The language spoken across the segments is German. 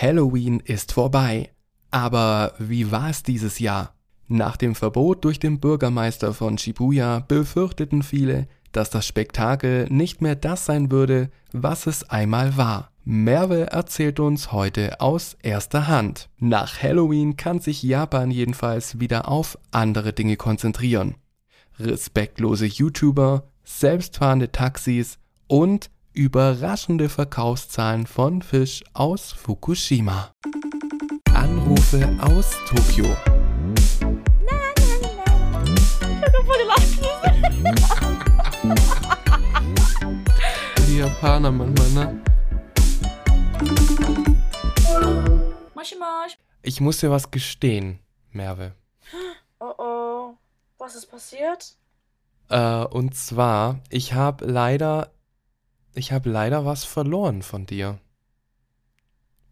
Halloween ist vorbei. Aber wie war es dieses Jahr? Nach dem Verbot durch den Bürgermeister von Shibuya befürchteten viele, dass das Spektakel nicht mehr das sein würde, was es einmal war. Merve erzählt uns heute aus erster Hand. Nach Halloween kann sich Japan jedenfalls wieder auf andere Dinge konzentrieren. Respektlose YouTuber, selbstfahrende Taxis und überraschende Verkaufszahlen von Fisch aus Fukushima. Anrufe aus Tokio. Die Japaner manchmal, ne? Ich muss dir was gestehen, Merve. Oh oh. Was ist passiert? Äh, und zwar, ich habe leider, ich habe leider was verloren von dir.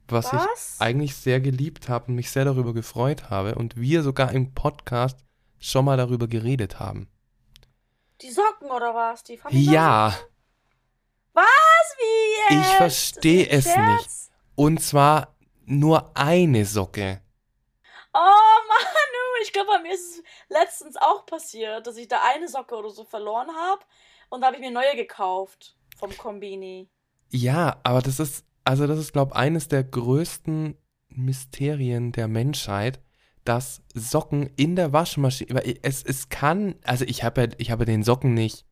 Was, Was? ich eigentlich sehr geliebt habe und mich sehr darüber gefreut habe und wir sogar im Podcast schon mal darüber geredet haben. Die Socken oder was? Die Famila Ja, Was? Wie jetzt? ich verstehe es ein nicht. Scherz? Und zwar nur eine Socke. Oh Manu, ich glaube, bei mir ist es letztens auch passiert, dass ich da eine Socke oder so verloren habe und da habe ich mir neue gekauft vom Kombini. Ja, aber das ist, also das ist, glaube ich, eines der größten Mysterien der Menschheit, dass Socken in der Waschmaschine, weil es, es kann, also ich habe ja, ich habe den Socken nicht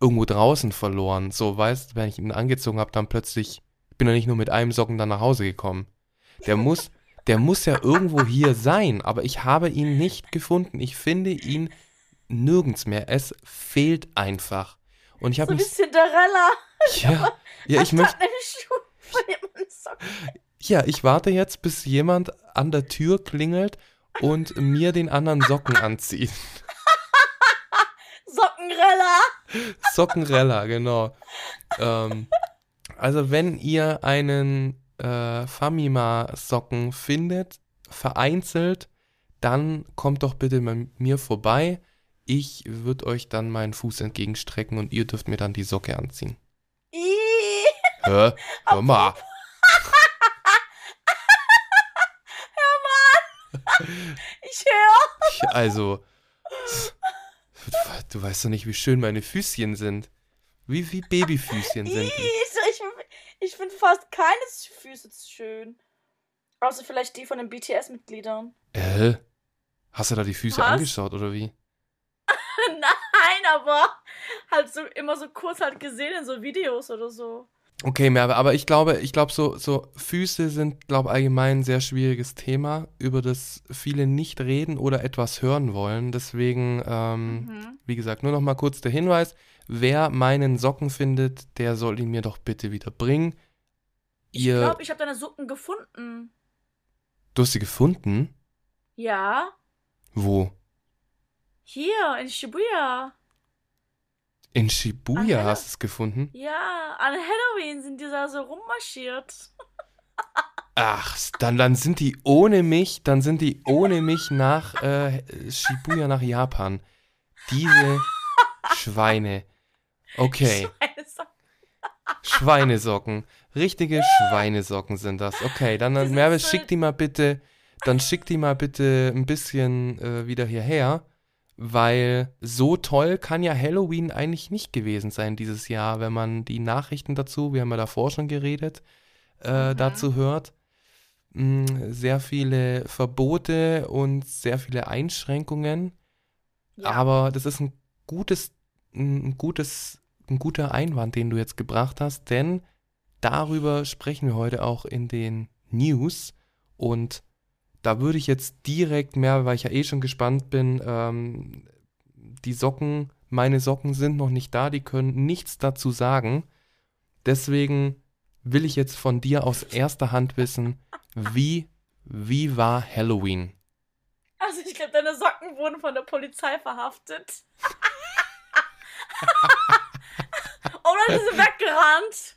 irgendwo draußen verloren. So, weißt, wenn ich ihn angezogen habe, dann plötzlich, ich bin ja nicht nur mit einem Socken dann nach Hause gekommen. Der muss, der muss ja irgendwo hier sein, aber ich habe ihn nicht gefunden. Ich finde ihn nirgends mehr. Es fehlt einfach. Und ich So habe wie mich, Cinderella. ja, ja, ich möchte. Ja, ich warte jetzt, bis jemand an der Tür klingelt und mir den anderen Socken anzieht. Sockenrella. Sockenrella, genau. Ähm, also wenn ihr einen äh, Famima-Socken findet, vereinzelt, dann kommt doch bitte bei mir vorbei. Ich würde euch dann meinen Fuß entgegenstrecken und ihr dürft mir dann die Socke anziehen. Ih. Hä? Hör mal. Ich höre. Ich, also, du weißt doch nicht, wie schön meine Füßchen sind. Wie, wie Babyfüßchen sind die. Ich, ich finde fast keine Füße schön. Außer vielleicht die von den BTS-Mitgliedern. Äh? Hast du da die Füße Was? angeschaut oder wie? Nein, aber halt so immer so kurz halt gesehen in so Videos oder so. Okay, Merve, aber ich glaube, ich glaube, so, so Füße sind, glaube allgemein ein sehr schwieriges Thema, über das viele nicht reden oder etwas hören wollen. Deswegen, ähm, Mhm. wie gesagt, nur noch mal kurz der Hinweis: Wer meinen Socken findet, der soll ihn mir doch bitte wieder bringen. Ich Ihr, glaube, ich habe deine Socken gefunden. du hast sie gefunden? Ja. Wo? Hier, in Shibuya. In Shibuya ja. hast du es gefunden? Ja, an Halloween sind die da so rummarschiert. Ach, dann, dann sind die ohne mich, dann sind die ohne mich nach äh, Shibuya nach Japan. Diese Schweine. Okay, Scheiße. Schweinesocken. Richtige Schweinesocken sind das. Okay, dann, dann Merve, so- schick die mal bitte, dann schick die mal bitte ein bisschen äh, wieder hierher, weil so toll kann ja Halloween eigentlich nicht gewesen sein dieses Jahr, wenn man die Nachrichten dazu, wir haben ja davor schon geredet, äh, Mhm. dazu hört. Mh, sehr viele Verbote und sehr viele Einschränkungen. Ja. Aber das ist ein gutes, ein gutes, ein guter Einwand, den du jetzt gebracht hast, denn darüber sprechen wir heute auch in den News und da würde ich jetzt direkt mehr, weil ich ja eh schon gespannt bin, ähm, die Socken, meine Socken sind noch nicht da, die können nichts dazu sagen. Deswegen will ich jetzt von dir aus erster Hand wissen, wie, wie war Halloween? Also ich glaube, deine Socken wurden von der Polizei verhaftet. Oder die sind weggerannt.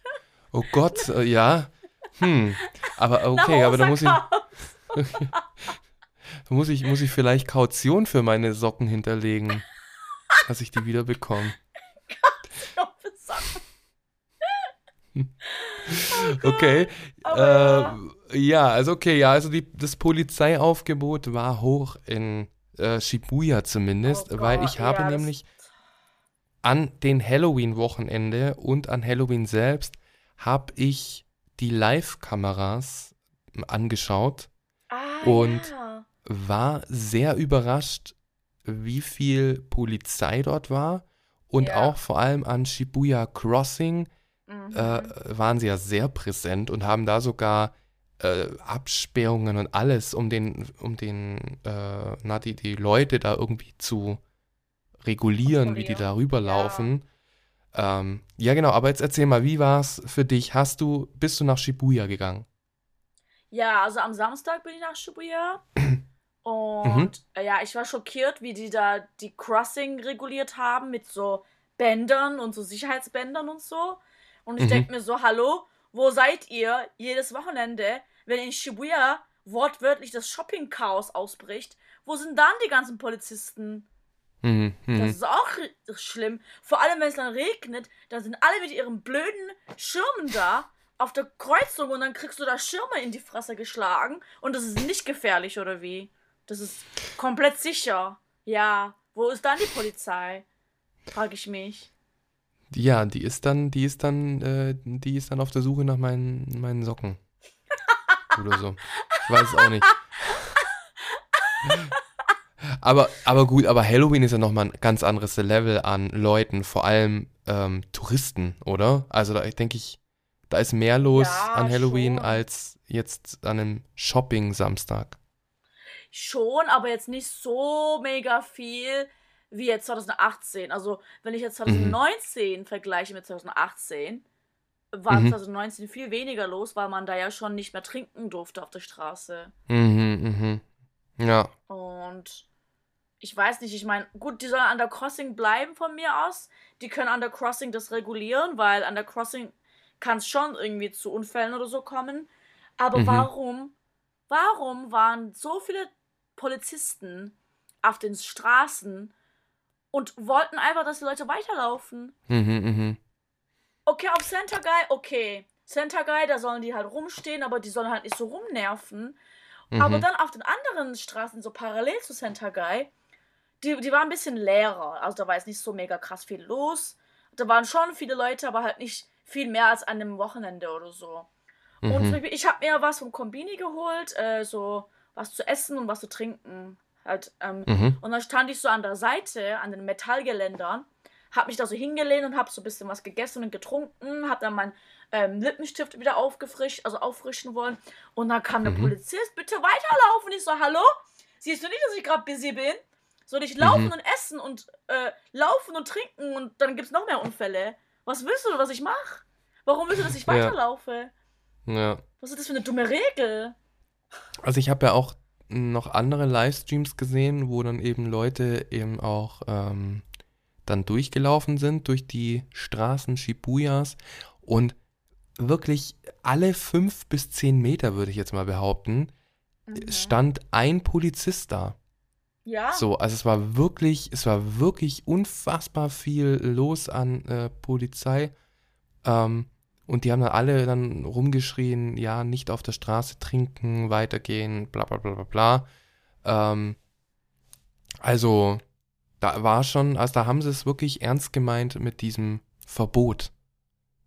Oh Gott, äh, ja. Hm. Aber okay, aber da muss ich, muss ich, muss ich vielleicht Kaution für meine Socken hinterlegen, dass ich die wieder bekomme. Für Socken. Okay. Äh, ja, also okay, ja, also die, das Polizeiaufgebot war hoch in äh, Shibuya zumindest, Oh weil ich habe ja, nämlich an den Halloween-Wochenende und an Halloween selbst habe ich die Live-Kameras angeschaut, Ah, Und- ja. war sehr überrascht, wie viel Polizei dort war und Ja. auch vor allem an Shibuya Crossing Mhm. äh, waren sie ja sehr präsent und haben da sogar äh, Absperrungen und alles, um den, um den, äh, na, die, die Leute da irgendwie zu regulieren, wie die da rüberlaufen. Ähm, ja, genau, aber jetzt erzähl mal, wie war es für dich? Hast du, bist du nach Shibuya gegangen? Ja, also am Samstag bin ich nach Shibuya. Mhm. Und äh, ja, ich war schockiert, wie die da die Crossing reguliert haben mit so Bändern und so Sicherheitsbändern und so. Und ich Mhm. denke mir so, hallo, wo seid ihr jedes Wochenende, wenn in Shibuya wortwörtlich das Shopping-Chaos ausbricht? Wo sind dann die ganzen Polizisten? Mhm, Das mhm. ist auch schlimm. Vor allem, wenn es dann regnet, dann sind alle mit ihren blöden Schirmen da auf der Kreuzung und dann kriegst du da Schirme in die Fresse geschlagen und das ist nicht gefährlich oder wie? Das ist komplett sicher. Ja, wo ist dann die Polizei? Frag ich mich. Ja, die ist dann, die ist dann, äh, die ist dann auf der Suche nach meinen, meinen Socken. Oder so. Ich weiß es auch nicht. Aber, aber gut, aber Halloween ist ja nochmal ein ganz anderes Level an Leuten, vor allem ähm, Touristen, oder? Also da denke ich, da ist mehr los Ja, an Halloween schon. als jetzt an einem Shopping-Samstag. Schon, aber jetzt nicht so mega viel wie jetzt 2018. Also, wenn ich jetzt Mhm. 2019 vergleiche mit 2018, war Mhm. 2019 viel weniger los, weil man da ja schon nicht mehr trinken durfte auf der Straße. Mhm, mhm. Ja. Und ich weiß nicht, ich meine, gut, die sollen an der Crossing bleiben von mir aus. Die können an der Crossing das regulieren, weil an der Crossing kann es schon irgendwie zu Unfällen oder so kommen. Aber Mhm. warum, warum waren so viele Polizisten auf den Straßen und wollten einfach, dass die Leute weiterlaufen? Mhm, mhm. Okay, auf Center Guy, okay. Center Guy, da sollen die halt rumstehen, aber die sollen halt nicht so rumnerven. Aber Mhm. dann auf den anderen Straßen, so parallel zu Center Guy, die, die waren ein bisschen leerer. Also da war jetzt nicht so mega krass viel los. Da waren schon viele Leute, aber halt nicht viel mehr als an einem Wochenende oder so. Und zum Mhm. Beispiel, ich habe mir was vom Kombini geholt, äh, so was zu essen und was zu trinken. Halt, ähm, Mhm. und dann stand ich so an der Seite, an den Metallgeländern, hab mich da so hingelehnt und hab so ein bisschen was gegessen und getrunken, hab dann meinen ähm, Lippenstift wieder aufgefrischt, also auffrischen wollen. Und dann kam der Mhm. Polizist, bitte weiterlaufen. Ich so, hallo? Siehst du nicht, dass ich gerade busy bin? Soll ich laufen Mhm. und essen und äh, laufen und trinken und dann gibt's noch mehr Unfälle? Was willst du, was ich mache? Warum willst du, dass ich Ja. weiterlaufe? Ja. Was ist das für eine dumme Regel? Also ich habe ja auch noch andere Livestreams gesehen, wo dann eben Leute eben auch ähm, dann durchgelaufen sind durch die Straßen Shibuyas und wirklich alle fünf bis zehn Meter, würde ich jetzt mal behaupten, Mhm. stand ein Polizist da. Ja. So, also es war wirklich, es war wirklich unfassbar viel los an äh, Polizei. Ähm, und die haben dann alle dann rumgeschrien, ja, nicht auf der Straße trinken, weitergehen, bla bla bla bla bla. Ähm, also, da war schon, also da haben sie es wirklich ernst gemeint mit diesem Verbot,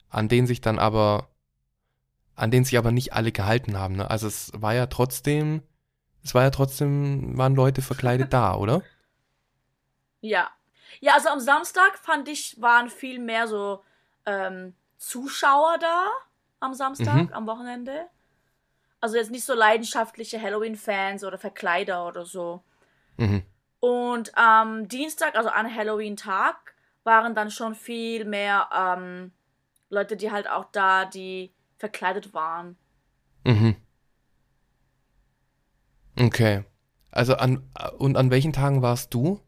an den sich dann aber, an den sich aber nicht alle gehalten haben. Ne? Also es war ja trotzdem, es war ja trotzdem, waren Leute verkleidet da, oder? Ja. Ja, also am Samstag fand ich, waren viel mehr so ähm, Zuschauer da am Samstag, Mhm. am Wochenende. Also jetzt nicht so leidenschaftliche Halloween-Fans oder Verkleider oder so. Mhm. Und am Dienstag, also an Halloween-Tag, waren dann schon viel mehr ähm, Leute, die halt auch da, die verkleidet waren. Mhm. Okay. Also an, und an welchen Tagen warst du?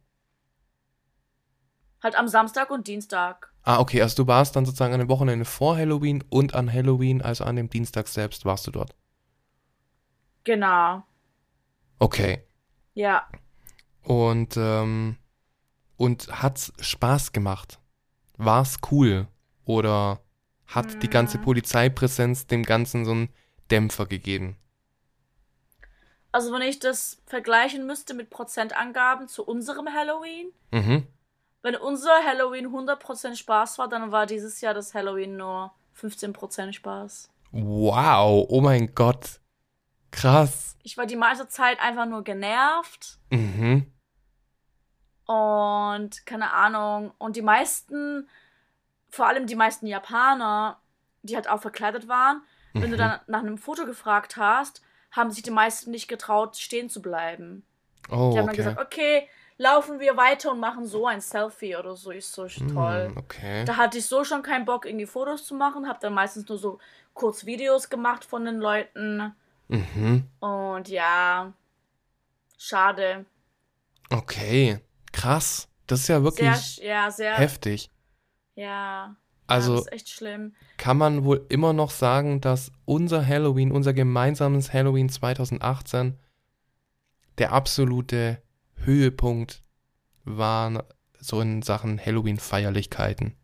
Halt am Samstag und Dienstag. Ah, okay, also du warst dann sozusagen an dem Wochenende vor Halloween und an Halloween, also an dem Dienstag selbst, warst du dort. Genau. Okay. Ja. Und, ähm, und hat's Spaß gemacht? War's cool? Oder hat die ganze Mhm. Polizeipräsenz dem Ganzen so einen Dämpfer gegeben. Also wenn ich das vergleichen müsste mit Prozentangaben zu unserem Halloween, Mhm. wenn unser Halloween 100% Spaß war, dann war dieses Jahr das Halloween nur 15% Spaß. Wow, oh mein Gott. Krass. Ich war die meiste Zeit einfach nur genervt Mhm. und keine Ahnung. Und die meisten, vor allem die meisten Japaner, die halt auch verkleidet waren, wenn du Mhm. dann nach einem Foto gefragt hast, haben sich die meisten nicht getraut, stehen zu bleiben. Oh, Die haben dann okay. gesagt, okay, laufen wir weiter und machen so ein Selfie oder so. Ich so, toll. Hm, okay. Da hatte ich so schon keinen Bock, irgendwie Fotos zu machen. Hab dann meistens nur so kurz Videos gemacht von den Leuten. Mhm. Und ja, schade. Okay. Krass. Das ist ja wirklich Sehr, ja, sehr, heftig. ja. Ja, Also das ist echt schlimm. kann man wohl immer noch sagen, dass unser Halloween, unser gemeinsames Halloween 2018 der absolute Höhepunkt war so in Sachen Halloween-Feierlichkeiten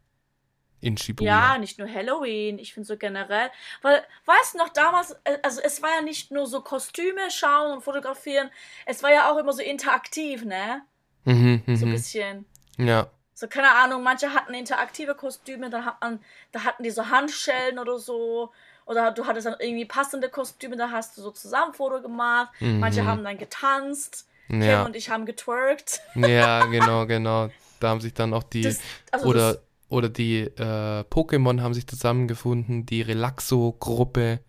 in Shibuya. Ja, nicht nur Halloween, ich finde so generell. Weil, weißt du noch, damals, äh, also es war ja nicht nur so Kostüme schauen und fotografieren, es war ja auch immer so interaktiv, ne? Mhm, So ein mhm. bisschen. Ja. So, keine Ahnung, manche hatten interaktive Kostüme, da hat man, da hatten die so Handschellen oder so. Oder du hattest dann irgendwie passende Kostüme, da hast du so zusammen Foto gemacht. Manche Mhm. haben dann getanzt. Kim Ja. und ich haben getwerkt. ja, genau, genau. Da haben sich dann auch die Das, also oder das, oder die äh, Pokémon haben sich zusammengefunden, die Relaxo-Gruppe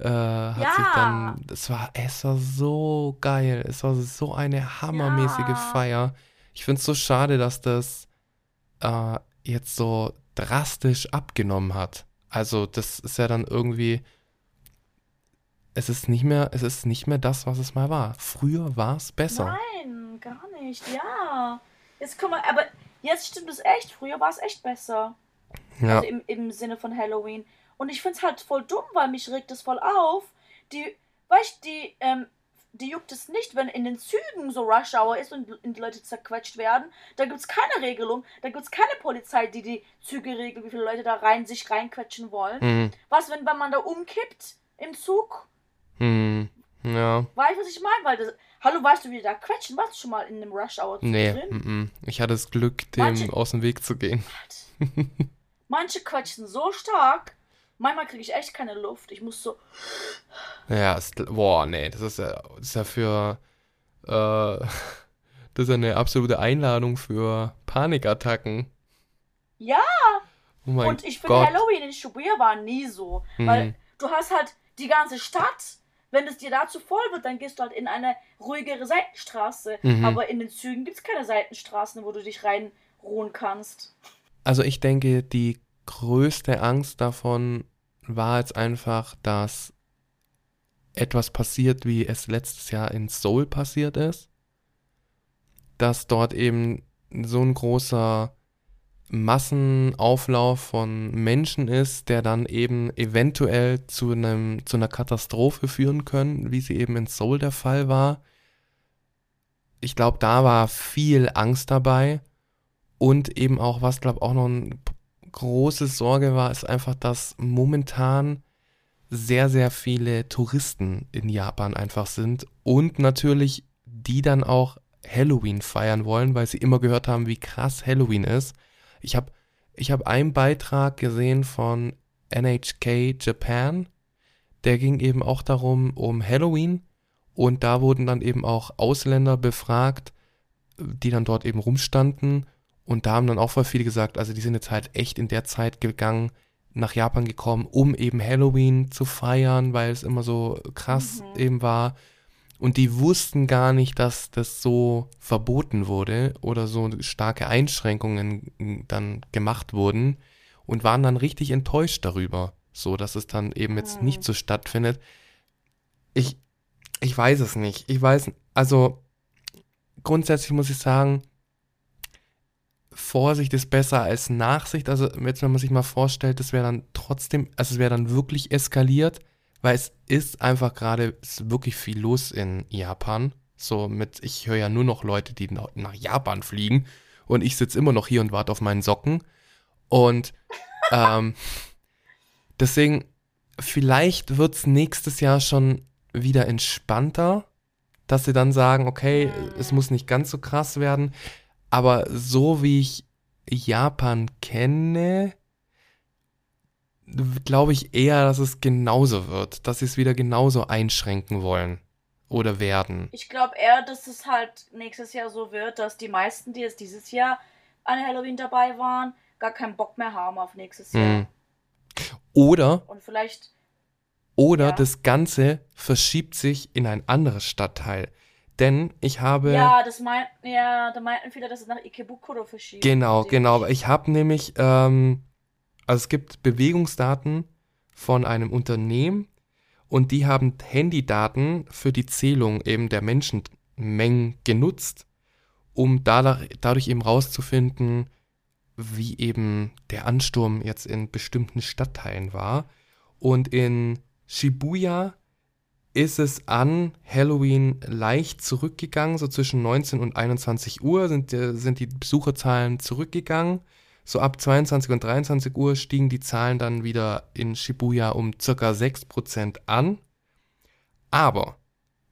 äh, hat Ja. sich dann, das war, es war so geil, es war so eine hammermäßige Ja. Feier. Ich finde es so schade, dass das äh, jetzt so drastisch abgenommen hat. Also das ist ja dann irgendwie, es ist nicht mehr, es ist nicht mehr das, was es mal war. Früher war es besser. Nein, gar nicht. Ja. Jetzt kann man, aber jetzt stimmt es echt. Früher war es echt besser. Ja, Also im, im Sinne von Halloween. Und ich find's halt voll dumm, weil mich regt es voll auf. Die, weißt die, ähm, die juckt es nicht, wenn in den Zügen so Rush Hour ist und die Leute zerquetscht werden. Da gibt's keine Regelung. Da gibt's keine Polizei, die die Züge regelt, wie viele Leute da rein sich reinquetschen wollen. hm, Was, wenn, wenn man da umkippt im Zug? hm, ja. Weißt du, was ich meine? Weil das, hallo, weißt du, wie die da quetschen? Warst du schon mal in einem Rush Hour Zug Nee, drin? mm, mm. ich hatte das Glück, dem Manche- aus dem Weg zu gehen. Manche quetschen so stark. Manchmal kriege ich echt keine Luft. Ich muss so. Ja, ist, boah, nee, das ist ja, das ist ja für, äh, das ist eine absolute Einladung für Panikattacken. Ja, Oh mein und ich finde. Halloween in Shibuya war nie so. Mhm. Weil du hast halt die ganze Stadt. Wenn es dir dazu voll wird, dann gehst du halt in eine ruhigere Seitenstraße. Mhm. Aber in den Zügen gibt es keine Seitenstraßen, wo du dich reinruhen kannst. Also ich denke, die größte Angst davon war jetzt einfach, dass etwas passiert, wie es letztes Jahr in Seoul passiert ist. Dass dort eben so ein großer Massenauflauf von Menschen ist, der dann eben eventuell zu einem, zu einer Katastrophe führen können, wie sie eben in Seoul der Fall war. Ich glaube, da war viel Angst dabei. Und eben auch, was glaube auch noch eine große Sorge war, ist einfach, dass momentan sehr, sehr viele Touristen in Japan einfach sind und natürlich die dann auch Halloween feiern wollen, weil sie immer gehört haben, wie krass Halloween ist. Ich habe ich hab einen Beitrag gesehen von NHK Japan, der ging eben auch darum, um Halloween. Und da wurden dann eben auch Ausländer befragt, die dann dort eben rumstanden und da haben dann auch voll viele gesagt, also die sind jetzt halt echt in der Zeit gegangen, nach Japan gekommen, um eben Halloween zu feiern, weil es immer so krass Mhm. eben war. Und die wussten gar nicht, dass das so verboten wurde oder so starke Einschränkungen dann gemacht wurden und waren dann richtig enttäuscht darüber, so dass es dann eben jetzt Mhm. nicht so stattfindet. Ich, ich weiß es nicht. Ich weiß, also grundsätzlich muss ich sagen, Vorsicht ist besser als Nachsicht. Also jetzt, wenn man sich mal vorstellt, das wäre dann trotzdem, also es wäre dann wirklich eskaliert, weil es ist einfach gerade, ist wirklich viel los in Japan. So mit, ich höre ja nur noch Leute, die nach nach Japan fliegen und ich sitze immer noch hier und warte auf meinen Socken. Und ähm, Deswegen, vielleicht wird es nächstes Jahr schon wieder entspannter, dass sie dann sagen, okay, es muss nicht ganz so krass werden. Aber so wie ich Japan kenne, glaube ich eher, dass es genauso wird, dass sie es wieder genauso einschränken wollen oder werden. Ich glaube eher, dass es halt nächstes Jahr so wird, dass die meisten, die es dieses Jahr an Halloween dabei waren, gar keinen Bock mehr haben auf nächstes Jahr. Hm. Oder, Und vielleicht, oder Ja. das Ganze verschiebt sich in ein anderes Stadtteil. Denn ich habe. ja, das meinten, ja, da meinten viele, dass es nach Ikebukuro verschiebt. Genau, genau. Aber ich habe nämlich, ähm, also es gibt Bewegungsdaten von einem Unternehmen und die haben Handydaten für die Zählung eben der Menschenmengen genutzt, um dadurch, dadurch eben rauszufinden, wie eben der Ansturm jetzt in bestimmten Stadtteilen war. Und in Shibuya ist es an Halloween leicht zurückgegangen, so zwischen 19 und 21 Uhr sind, äh, sind die Besucherzahlen zurückgegangen. So ab 22 und 23 Uhr stiegen die Zahlen dann wieder in Shibuya um circa 6% an. Aber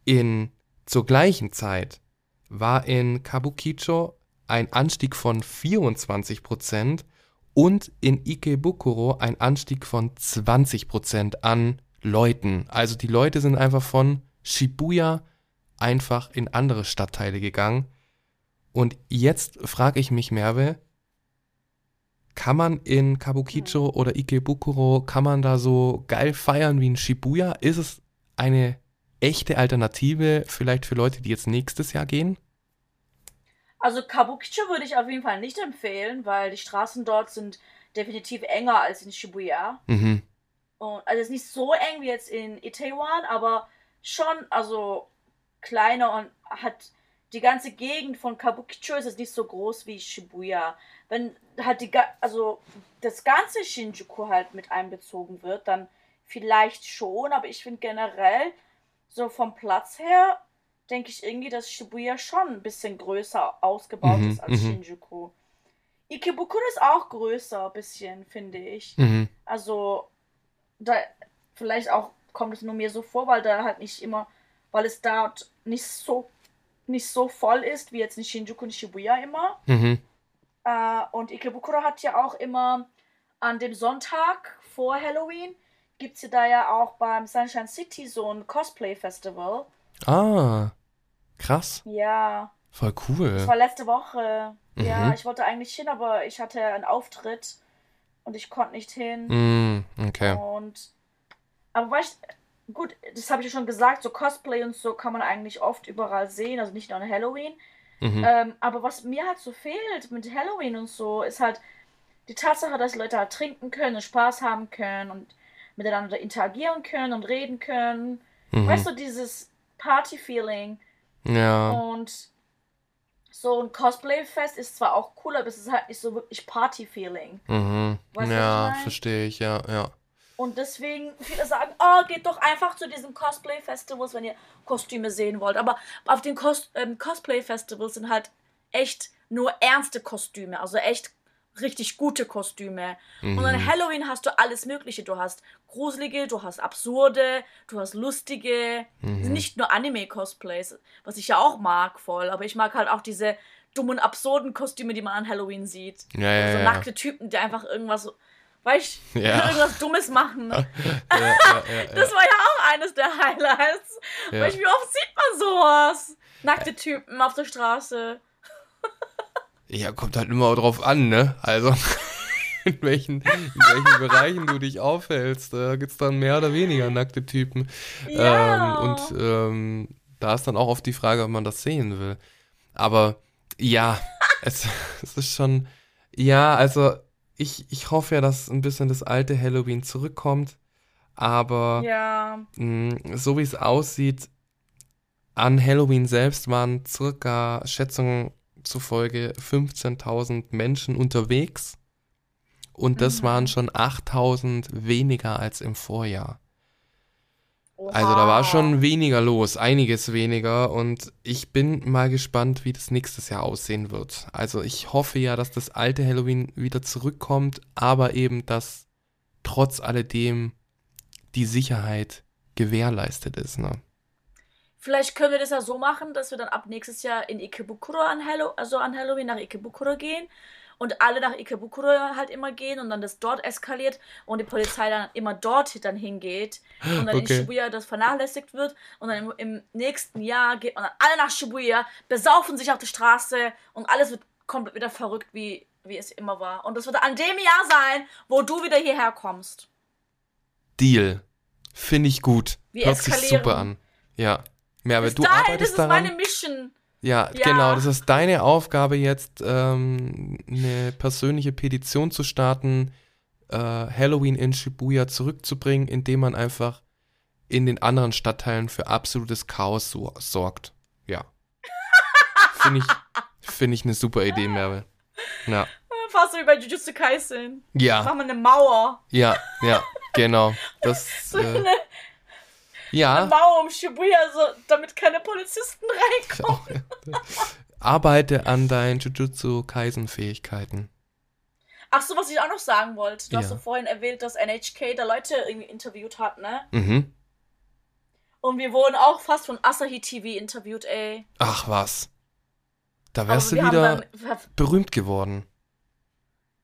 in zur gleichen Zeit war in Kabukicho ein Anstieg von 24% und in Ikebukuro ein Anstieg von 20% an Leuten. Also die Leute sind einfach von Shibuya einfach in andere Stadtteile gegangen. Und jetzt frage ich mich, Merve, kann man in Kabukicho oder Ikebukuro, kann man da so geil feiern wie in Shibuya? Ist es eine echte Alternative vielleicht für Leute, die jetzt nächstes Jahr gehen? Also Kabukicho würde ich auf jeden Fall nicht empfehlen, weil die Straßen dort sind definitiv enger als in Shibuya. Mhm. Und, also es ist nicht so eng wie jetzt in Itaewon, aber schon also kleiner und hat die ganze Gegend von Kabukicho ist nicht so groß wie Shibuya. Wenn halt die also das ganze Shinjuku halt mit einbezogen wird, dann vielleicht schon, aber ich finde generell so vom Platz her denke ich irgendwie, dass Shibuya schon ein bisschen größer ausgebaut Mhm, ist als mhm. Shinjuku. Ikebukuro ist auch größer, ein bisschen, finde ich. Mhm. Also, da, vielleicht auch kommt es nur mir so vor, weil da halt nicht immer, weil es dort nicht so, nicht so voll ist, wie jetzt in Shinjuku und Shibuya immer. Mhm. Äh, und Ikebukuro hat ja auch immer an dem Sonntag vor Halloween, gibt es ja da ja auch beim Sunshine City so ein Cosplay-Festival. Ah, krass. Ja, Voll das cool. war letzte Woche. Ja, Mhm. ich wollte eigentlich hin, aber ich hatte einen Auftritt und ich konnte nicht hin. Mm, okay. Und aber weißt gut, das habe ich ja schon gesagt, so Cosplay und so kann man eigentlich oft überall sehen, also nicht nur an Halloween. Mhm. Ähm, aber was mir halt so fehlt mit Halloween und so, ist halt die Tatsache, dass Leute halt trinken können und Spaß haben können und miteinander interagieren können und reden können. Mhm. Weißt du, dieses Party-Feeling. Ja. Und so ein Cosplay-Fest ist zwar auch cool, aber es ist halt nicht so wirklich Party-Feeling. Mhm. Weißt was ich Ja, mein? verstehe ich, ja, ja. Und deswegen, viele sagen, oh, geht doch einfach zu diesen Cosplay-Festivals, wenn ihr Kostüme sehen wollt. Aber auf den Cos ähm, Cosplay-Festivals sind halt echt nur ernste Kostüme, also echt richtig gute Kostüme. Und an Mhm. Halloween hast du alles Mögliche. Du hast gruselige, du hast absurde, du hast lustige. Mhm. Nicht nur Anime-Cosplays, was ich ja auch mag voll, aber ich mag halt auch diese dummen, absurden Kostüme, die man an Halloween sieht. Ja, ja, so ja. nackte Typen, die einfach irgendwas, weißt Ja. irgendwas Dummes machen. Ja. Das war ja auch eines der Highlights. Weißt, wie oft sieht man sowas? Nackte Typen auf der Straße. Ja, kommt halt immer drauf an, ne? Also, in welchen, in welchen Bereichen du dich aufhältst, da gibt's dann mehr oder weniger nackte Typen. Ja. Ähm, und ähm, da ist dann auch oft die Frage, ob man das sehen will. Aber ja, es, es ist schon, ja, also ich, ich hoffe ja, dass ein bisschen das alte Halloween zurückkommt. Aber Ja. mh, so wie es aussieht, an Halloween selbst waren circa Schätzungen zufolge 15.000 Menschen unterwegs. Und das Mhm. waren schon 8.000 weniger als im Vorjahr. Oha. Also da war schon weniger los, einiges weniger. Und ich bin mal gespannt, wie das nächstes Jahr aussehen wird. Also ich hoffe ja, dass das alte Halloween wieder zurückkommt, aber eben, dass trotz alledem die Sicherheit gewährleistet ist. Ne? Vielleicht können wir das ja so machen, dass wir dann ab nächstes Jahr in Ikebukuro an, Hallo also an Halloween nach Ikebukuro gehen und alle nach Ikebukuro halt immer gehen und dann das dort eskaliert und die Polizei dann immer dort dann hingeht und dann Okay. in Shibuya das vernachlässigt wird und dann im, im nächsten Jahr geht man dann alle nach Shibuya, besaufen sich auf die Straße und alles wird komplett wieder verrückt, wie, wie es immer war. Und das wird an dem Jahr sein, wo du wieder hierher kommst. Deal. Finde ich gut. Wir Hört sich eskalieren. super an. Ja. Merve, Bis du dahin, das arbeitest ist daran. meine Mission. Ja, Ja. genau. Das ist deine Aufgabe jetzt, ähm, eine persönliche Petition zu starten, äh, Halloween in Shibuya zurückzubringen, indem man einfach in den anderen Stadtteilen für absolutes Chaos so, sorgt. Ja. Finde ich, finde ich eine super Idee, Merve. Ja. Fast so wie bei Jujutsu Kaisen. Ja, Machen wir eine Mauer. ja, ja, genau. Das, So äh, eine ja. Mauer um Shibuya, so, damit keine Polizisten reinkommen. Arbeite an deinen Jujutsu Kaisen-Fähigkeiten. Ach so, was ich auch noch sagen wollte. Du hast Ja. so vorhin erwähnt, dass NHK da Leute irgendwie interviewt hat, ne? Mhm. Und wir wurden auch fast von Asahi TV interviewt, ey. Ach was. Da Aber wärst du wir haben wieder dann, berühmt geworden.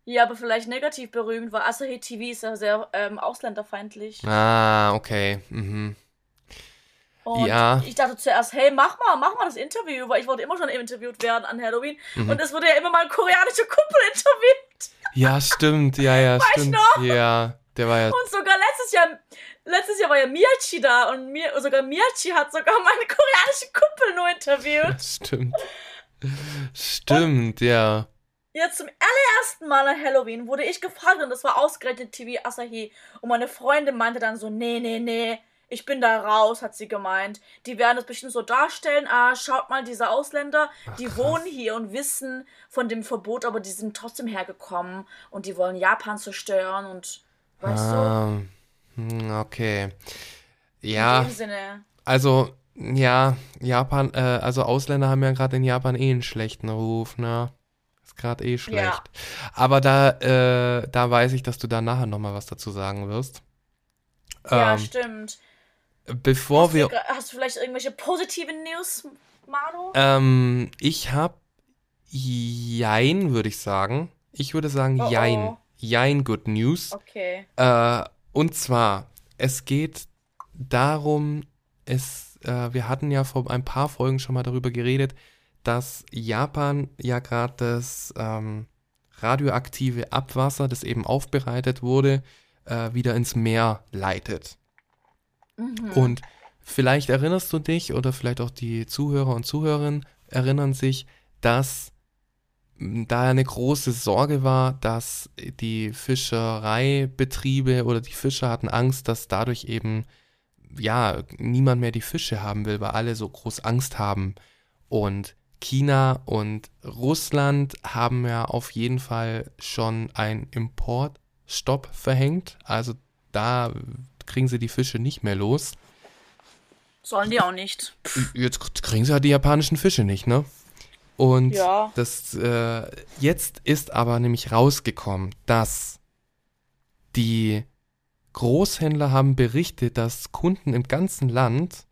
ja, aber vielleicht negativ berühmt, weil Asahi TV ist ja sehr ähm, ausländerfeindlich. Ah, okay. Mhm. Und Ja. ich dachte zuerst, hey, mach mal, mach mal das Interview, weil ich wollte immer schon interviewt werden an Halloween. Mhm. Und es wurde ja immer mal ein koreanischer Kumpel interviewt. Ja, stimmt. Ja, ja, stimmt. noch? Ja, der war ja. Und sogar letztes Jahr, letztes Jahr war ja Miyachi da und mir, sogar Miyachi hat sogar meinen koreanischen Kumpel nur interviewt. Stimmt. Stimmt, ja. Jetzt zum allerersten Mal an Halloween wurde ich gefragt und das war ausgerechnet TV Asahi. Und meine Freundin meinte dann so, nee, nee, nee, ich bin da raus, hat sie gemeint. Die werden das bestimmt so darstellen, ah, schaut mal, diese Ausländer, die krass. wohnen hier und wissen von dem Verbot, aber die sind trotzdem hergekommen und die wollen Japan zerstören und, weißt Ah, hm, okay. du, Ja, in dem Sinne. also, ja, Japan, äh, also Ausländer haben ja gerade in Japan eh einen schlechten Ruf, ne? Ist gerade eh schlecht. Aber da, äh, da weiß ich, dass du da nachher nochmal was dazu sagen wirst. Ja, Ähm, stimmt. Bevor Hast, wir du, hast du vielleicht irgendwelche positiven News, Manu? Ähm, ich hab Jein, würde ich sagen. Ich würde sagen Oh, oh. Jein. Jein Good News. Okay. Äh, und zwar, es geht darum, es, äh, wir hatten ja vor ein paar Folgen schon mal darüber geredet, dass Japan ja gerade das ähm, radioaktive Abwasser, das eben aufbereitet wurde, äh, wieder ins Meer leitet. Mhm. Und vielleicht erinnerst du dich oder vielleicht auch die Zuhörer und Zuhörerinnen erinnern sich, dass da eine große Sorge war, dass die Fischereibetriebe oder die Fischer hatten Angst, dass dadurch eben ja niemand mehr die Fische haben will, weil alle so groß Angst haben. Und China und Russland haben ja auf jeden Fall schon einen Importstopp verhängt. Also da kriegen sie die Fische nicht mehr los. Sollen die auch nicht. Jetzt kriegen sie halt die japanischen Fische nicht, ne? Und Ja. das äh, jetzt ist aber nämlich rausgekommen, dass die Großhändler haben berichtet, dass Kunden im ganzen Land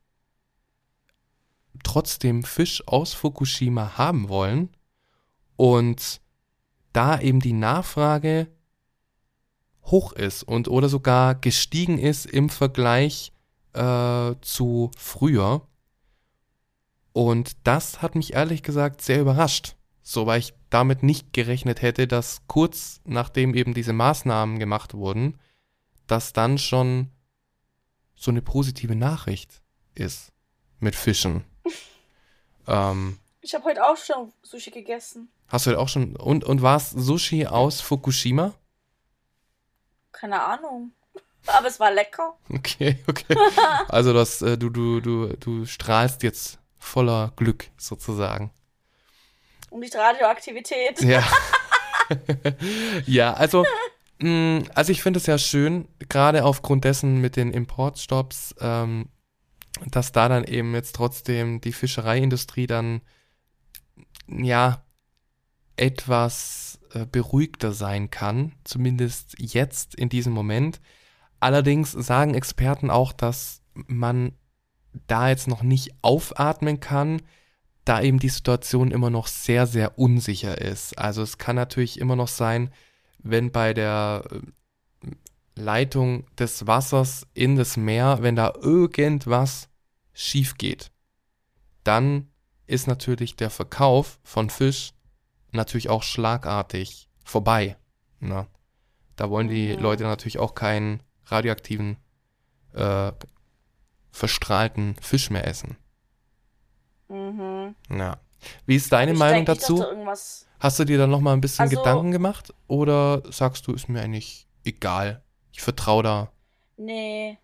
trotzdem Fisch aus Fukushima haben wollen und da eben die Nachfrage hoch ist und oder sogar gestiegen ist im Vergleich äh, zu früher. Und das hat mich ehrlich gesagt sehr überrascht. So, weil ich damit nicht gerechnet hätte, dass kurz nachdem eben diese Maßnahmen gemacht wurden, dass dann schon so eine positive Nachricht ist mit Fischen. ähm, Ich habe heute auch schon Sushi gegessen. hast du halt auch schon. Und, und war es Sushi aus Fukushima? Keine Ahnung. Aber es war lecker. Okay, okay. Also das, äh, du, du, du, du strahlst jetzt voller Glück sozusagen. Und nicht Radioaktivität. Ja. ja, also, mh, also ich finde es ja schön, gerade aufgrund dessen mit den Importstops, ähm, dass da dann eben jetzt trotzdem die Fischereiindustrie dann, ja, etwas äh, beruhigter sein kann, zumindest jetzt in diesem Moment. Allerdings sagen Experten auch, dass man da jetzt noch nicht aufatmen kann, da eben die Situation immer noch sehr, sehr unsicher ist. Also es kann natürlich immer noch sein, wenn bei der äh, Leitung des Wassers in das Meer, wenn da irgendwas schief geht, dann ist natürlich der Verkauf von Fisch natürlich auch schlagartig vorbei. Ne? Da wollen die ja. Leute natürlich auch keinen radioaktiven, äh, verstrahlten Fisch mehr essen. Mhm. Ja. Wie ist deine ich Meinung denke, dazu? Hast du dir dann noch mal ein bisschen also, Gedanken gemacht oder sagst du, ist mir eigentlich egal? Ich vertraue da. Nee.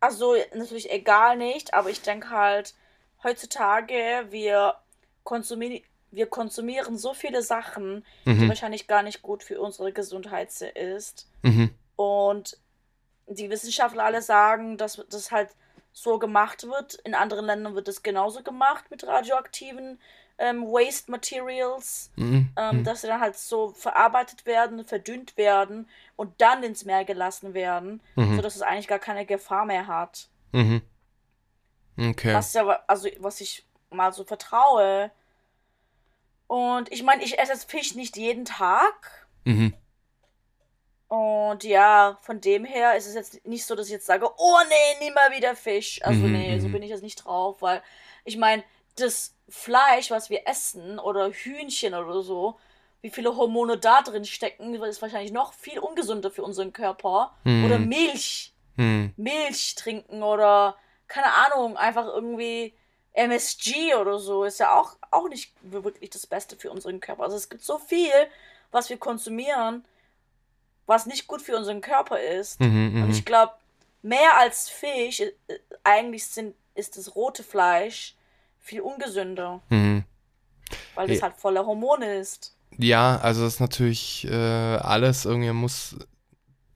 Also natürlich egal nicht, aber ich denke halt heutzutage wir konsumieren wir konsumieren so viele Sachen, mhm. die wahrscheinlich gar nicht gut für unsere Gesundheit ist. Mhm. Und die Wissenschaftler alle sagen, dass das halt so gemacht wird. In anderen Ländern wird es genauso gemacht mit radioaktiven ähm, Waste Materials, mhm. ähm, mhm. dass sie dann halt so verarbeitet werden, verdünnt werden und dann ins Meer gelassen werden, mhm. sodass es eigentlich gar keine Gefahr mehr hat. Mhm. Okay. Was ja, also was ich mal so vertraue. Und ich meine, ich esse Fisch nicht jeden Tag. Mhm. Und ja, von dem her ist es jetzt nicht so, dass ich jetzt sage, oh nee, nie mal wieder Fisch. Also mhm, nee, so mhm. bin ich jetzt nicht drauf, weil ich meine, das Fleisch, was wir essen, oder Hühnchen oder so, wie viele Hormone da drin stecken, ist wahrscheinlich noch viel ungesünder für unseren Körper. Mhm. Oder Milch. Mhm. Milch trinken oder, keine Ahnung, einfach irgendwie MSG oder so ist ja auch, auch nicht wirklich das Beste für unseren Körper. Also es gibt so viel, was wir konsumieren, was nicht gut für unseren Körper ist. Mhm, und mhm. ich glaube, mehr als Fisch, äh, eigentlich sind, ist das rote Fleisch viel ungesünder. Mhm. Weil das halt voller Hormone ist. Ja, also das ist natürlich äh, alles irgendwie muss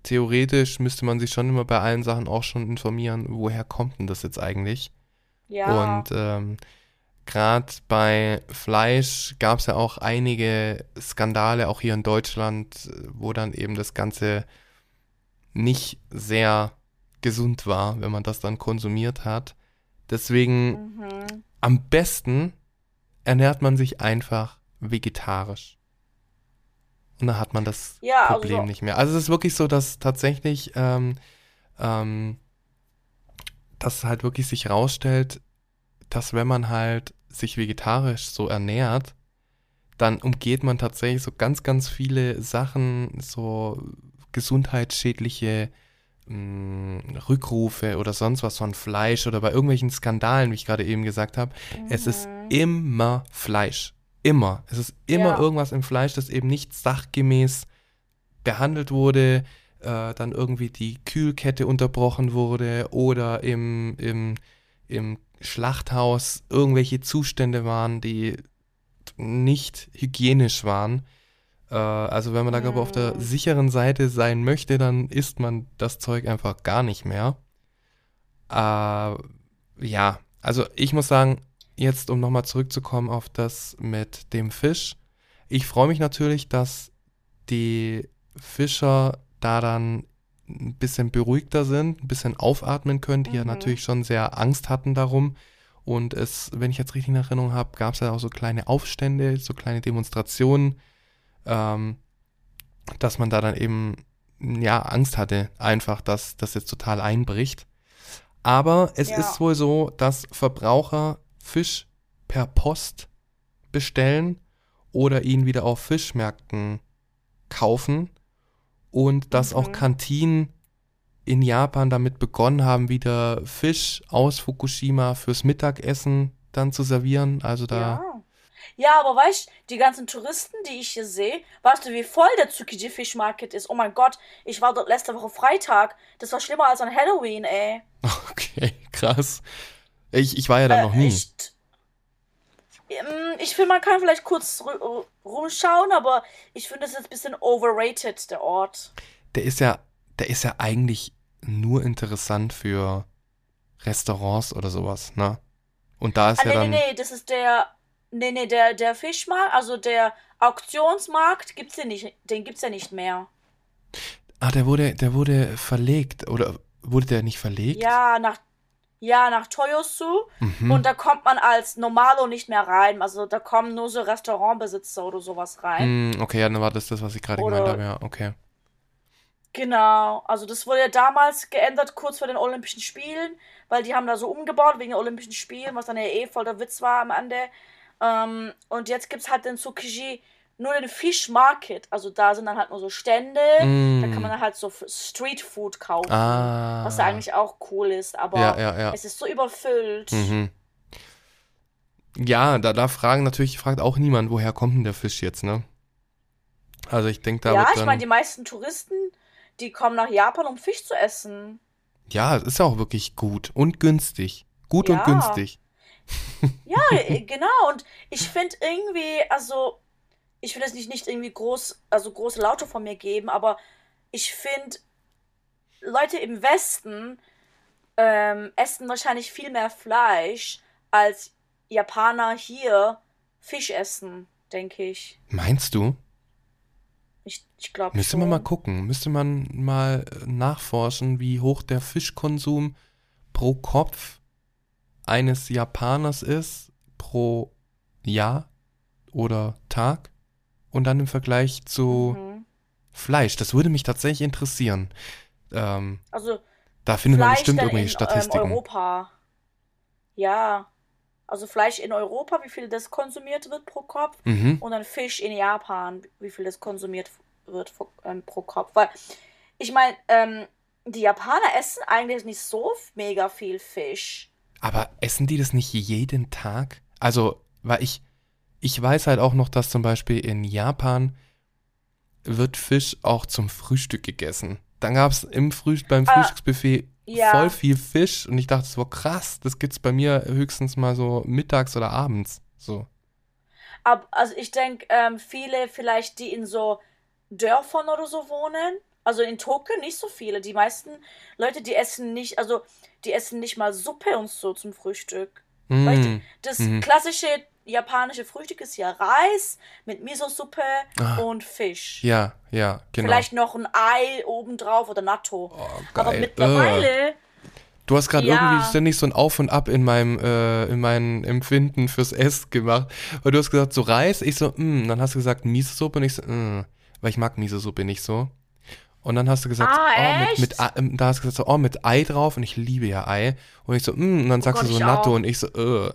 theoretisch müsste man sich schon immer bei allen Sachen auch schon informieren, woher kommt denn das jetzt eigentlich? Ja. Und ähm, gerade bei Fleisch gab es ja auch einige Skandale, auch hier in Deutschland, wo dann eben das Ganze nicht sehr gesund war, wenn man das dann konsumiert hat. Deswegen mhm. am besten ernährt man sich einfach vegetarisch. Und dann hat man das ja, also Problem also, nicht mehr. Also es ist wirklich so, dass tatsächlich ähm, ähm, dass halt wirklich sich rausstellt, dass wenn man halt sich vegetarisch so ernährt, dann umgeht man tatsächlich so ganz, ganz viele Sachen, so gesundheitsschädliche mh, mm, Rückrufe oder sonst was von Fleisch oder bei irgendwelchen Skandalen, wie ich gerade eben gesagt habe. Mhm. Es ist mhm. immer Fleisch. Immer. Es ist immer ja. irgendwas im Fleisch, das eben nicht sachgemäß behandelt wurde, äh, dann irgendwie die Kühlkette unterbrochen wurde oder im, im, im Schlachthaus irgendwelche Zustände waren, die nicht hygienisch waren. Äh, also wenn man da, glaube auf der mm. sicheren Seite sein möchte, dann isst man das Zeug einfach gar nicht mehr. Äh, ja, also ich muss sagen, jetzt um nochmal zurückzukommen auf das mit dem Fisch. Ich freue mich natürlich, dass die Fischer da dann ein bisschen beruhigter sind, ein bisschen aufatmen können, die mhm. ja natürlich schon sehr Angst hatten darum. Und es, wenn ich jetzt richtig in Erinnerung habe, gab es ja auch so kleine Aufstände, so kleine Demonstrationen, ähm, dass man da dann eben ja Angst hatte, einfach, dass das jetzt total einbricht. Aber es ja. ist wohl so, dass Verbraucher Fisch per Post bestellen oder ihn wieder auf Fischmärkten kaufen und dass mhm. auch Kantinen in Japan damit begonnen haben, wieder Fisch aus Fukushima fürs Mittagessen dann zu servieren. Also da. Ja. Ja, aber weißt du, die ganzen Touristen, die ich hier sehe, weißt du, wie voll der Tsukiji Fish Market ist? Oh mein Gott, ich war dort letzte Woche Freitag. Das war schlimmer als an Halloween, ey. Okay, krass. Ich, ich war ja da äh, noch nie. Echt? Ähm, ich finde, man kann vielleicht kurz rumschauen, aber ich finde es jetzt ein bisschen overrated, der Ort. Der ist ja, der ist ja eigentlich nur interessant für Restaurants oder sowas, ne? Und da ist ah, ja nee, dann. Nee, nee, das ist der. Nee, nee, der, der Fischmarkt, also der Auktionsmarkt gibt's den nicht, den gibt's ja nicht mehr. Ah, der wurde, der wurde verlegt. Oder wurde der nicht verlegt? Ja, nach, ja, nach Toyosu. Mhm. Und da kommt man als Normalo nicht mehr rein. Also da kommen nur so Restaurantbesitzer oder sowas rein. Hm, okay, ja, dann war das das, was ich gerade gemeint habe. Ja, okay. Genau, also das wurde ja damals geändert, kurz vor den Olympischen Spielen, weil die haben da so umgebaut wegen den Olympischen Spielen, was dann ja eh voll der Witz war am Ende. Ähm, und jetzt gibt's halt den Tsukiji nur den Fish Market, also da sind dann halt nur so Stände, Mm. da kann man dann halt so Street Food kaufen, Ah. was ja eigentlich auch cool ist, aber Ja, ja, ja. es ist so überfüllt. Mhm. Ja, da, da fragen natürlich, fragt auch niemand, woher kommt denn der Fisch jetzt, ne? Also ich denke, da ja, ich meine, die meisten Touristen, die kommen nach Japan, um Fisch zu essen. ja, es ist ja auch wirklich gut und günstig. Gut und günstig. Ja, genau. Und ich finde irgendwie, also, ich will es nicht, nicht irgendwie groß, also große Laute von mir geben, aber ich finde, Leute im Westen ähm, essen wahrscheinlich viel mehr Fleisch, als Japaner hier Fisch essen, denke ich. Meinst du? Ich, ich glaube Müsste schon. man mal gucken. Müsste man mal äh, nachforschen, wie hoch der Fischkonsum pro Kopf eines Japaners ist, pro Jahr oder Tag. Und dann im Vergleich zu Mhm. Fleisch. Das würde mich tatsächlich interessieren. Ähm, Also, da findet man Fleisch bestimmt dann irgendwelche in ähm, Statistiken. Europa. Ja. Also Fleisch in Europa, wie viel das konsumiert wird pro Kopf. Mhm. Und dann Fisch in Japan, wie viel das konsumiert wird pro, ähm, pro Kopf. Weil, ich meine, ähm, die Japaner essen eigentlich nicht so mega viel Fisch. Aber essen die das nicht jeden Tag? Also, weil ich, ich weiß halt auch noch, dass zum Beispiel in Japan wird Fisch auch zum Frühstück gegessen. Dann gab es im Früh beim Ah, Frühstücksbuffet ja. voll viel Fisch und ich dachte so, krass, das gibt's bei mir höchstens mal so mittags oder abends. So. Aber, also ich denke, ähm, viele vielleicht, die in so Dörfern oder so wohnen, also in Tokio nicht so viele. Die meisten Leute, die essen nicht, also die essen nicht mal Suppe und so zum Frühstück. Weißt du, Mm. das Mhm. klassische japanische Frühstück ist ja Reis mit Miso-Suppe Ah. und Fisch. Ja, ja, genau. Vielleicht noch ein Ei obendrauf oder Natto. Oh, Aber mittlerweile, Du hast gerade Ja. irgendwie ständig so ein Auf und Ab in meinem, äh, in meinem Empfinden fürs Essen gemacht. Weil du hast gesagt, so Reis, ich so, mm, dann hast du gesagt Miso-Suppe und ich so, mm, weil ich mag Miso-Suppe nicht so. Und dann hast du gesagt, Ah, oh, mit, mit, ähm, da hast du gesagt, so, oh, mit Ei drauf und ich liebe ja Ei. Und ich so, mm, und dann sagst Oh Gott, du so Natto auch. und ich so, äh.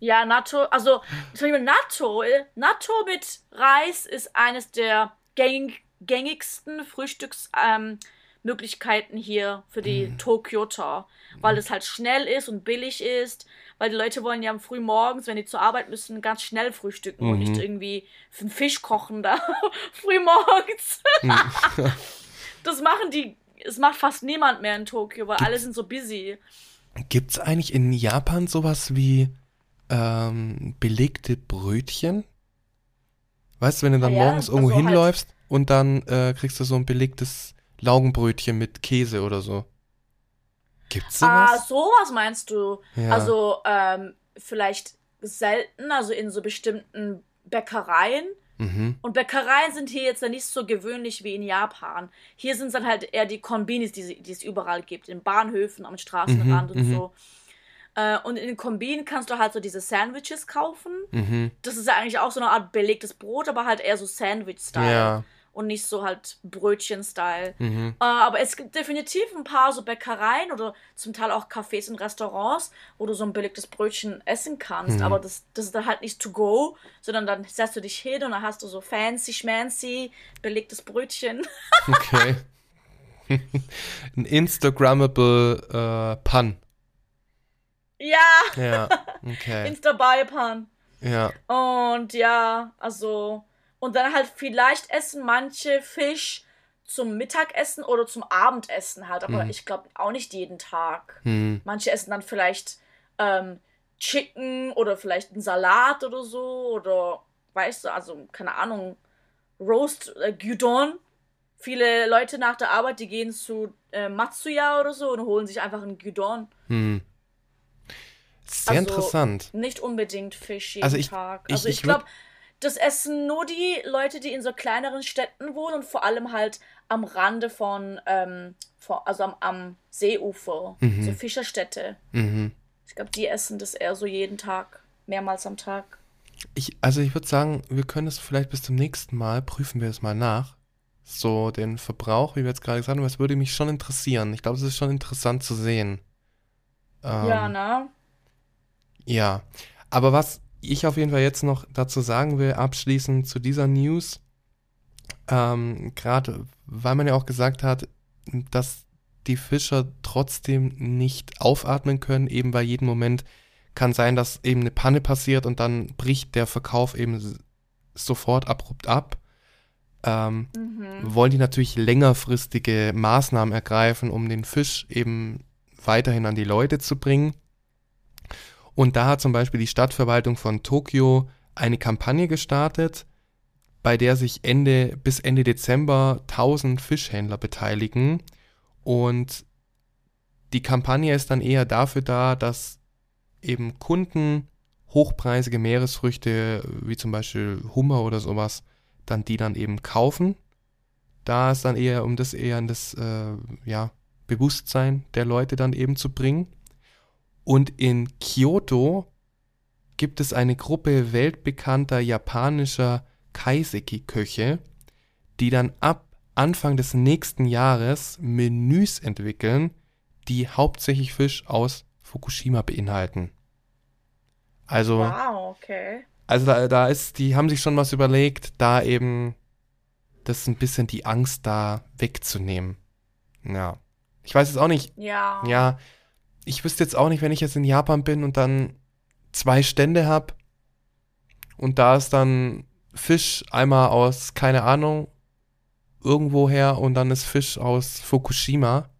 Ja, Natto, also zum Beispiel Natto, Natto mit Reis ist eines der gängig, gängigsten Frühstücksmöglichkeiten ähm, hier für die Mhm. Tokioter, weil es halt schnell ist und billig ist, weil die Leute wollen ja am früh morgens, wenn die zur Arbeit müssen, ganz schnell frühstücken und Mhm. nicht irgendwie für einen Fisch kochen da früh morgens. das machen die, es macht fast niemand mehr in Tokio, weil alle sind so busy. Gibt's eigentlich in Japan sowas wie ähm, belegte Brötchen? Weißt du, wenn du dann Ah ja, morgens irgendwo also halt- hinläufst und dann äh, kriegst du so ein belegtes Laugenbrötchen mit Käse oder so. Gibt's Ah, sowas? sowas meinst du? Ja. Also, ähm, vielleicht selten, also in so bestimmten Bäckereien. Mhm. Und Bäckereien sind hier jetzt ja nicht so gewöhnlich wie in Japan. Hier sind es dann halt eher die Konbinis, die, die es überall gibt. In Bahnhöfen, am Straßenrand Mhm, und mhm. so. Äh, und in den Kombinen kannst du halt so diese Sandwiches kaufen. Mhm. Das ist ja eigentlich auch so eine Art belegtes Brot, aber halt eher so Sandwich-Style. Ja. Und nicht so halt Brötchen-Style. Mhm. Äh, aber es gibt definitiv ein paar so Bäckereien oder zum Teil auch Cafés und Restaurants, wo du so ein belegtes Brötchen essen kannst. Mhm. Aber das, das ist dann halt nicht to go, sondern dann setzt du dich hin und dann hast du so fancy schmancy belegtes Brötchen. Okay. ein Instagrammable äh, Pun. Ja, Ja. Okay. Insta-Biopan. ja. Und ja, also. Und dann halt vielleicht essen manche Fisch zum Mittagessen oder zum Abendessen halt. Aber Mhm. ich glaube auch nicht jeden Tag. Hm. Manche essen dann vielleicht ähm, Chicken oder vielleicht einen Salat oder so. Oder weißt du, also keine Ahnung, Roast, äh, Gyudon. Viele Leute nach der Arbeit, die gehen zu äh, Matsuya oder so und holen sich einfach einen Gyudon. Hm. Sehr also interessant. Nicht unbedingt Fisch jeden also ich, Tag. Ich, also ich, ich glaube, das essen nur die Leute, die in so kleineren Städten wohnen und vor allem halt am Rande von, ähm, von also am, am Seeufer, mhm. so Fischerstädte. Mhm. Ich glaube, die essen das eher so jeden Tag, mehrmals am Tag. Ich, also ich würde sagen, wir können es vielleicht bis zum nächsten Mal, prüfen wir es mal nach. So den Verbrauch, wie wir jetzt gerade gesagt haben, das würde mich schon interessieren. Ich glaube, es ist schon interessant zu sehen. Ähm, ja, ne? Ja. Aber was ich auf jeden Fall jetzt noch dazu sagen will, abschließend zu dieser News, ähm, gerade weil man ja auch gesagt hat, dass die Fischer trotzdem nicht aufatmen können, eben bei jedem Moment kann sein, dass eben eine Panne passiert und dann bricht der Verkauf eben sofort abrupt ab. Ähm, mhm. Wollen die natürlich längerfristige Maßnahmen ergreifen, um den Fisch eben weiterhin an die Leute zu bringen. Und da hat zum Beispiel die Stadtverwaltung von Tokio eine Kampagne gestartet, bei der sich Ende bis Ende Dezember 1000 Fischhändler beteiligen. Und die Kampagne ist dann eher dafür da, dass eben Kunden hochpreisige Meeresfrüchte, wie zum Beispiel Hummer oder sowas, dann die dann eben kaufen. Da ist dann eher, um das eher in das äh, ja, Bewusstsein der Leute dann eben zu bringen. Und in Kyoto gibt es eine Gruppe weltbekannter japanischer Kaiseki-Köche, die dann ab Anfang des nächsten Jahres Menüs entwickeln, die hauptsächlich Fisch aus Fukushima beinhalten. Also, wow, okay. Also da, da ist, die haben sich schon was überlegt, da eben das ein bisschen die Angst da wegzunehmen. Ja. Ich weiß jetzt auch nicht. Ja. Ja. Ich wüsste jetzt auch nicht, wenn ich jetzt in Japan bin und dann zwei Stände habe und da ist dann Fisch einmal aus, keine Ahnung, irgendwoher und dann ist Fisch aus Fukushima,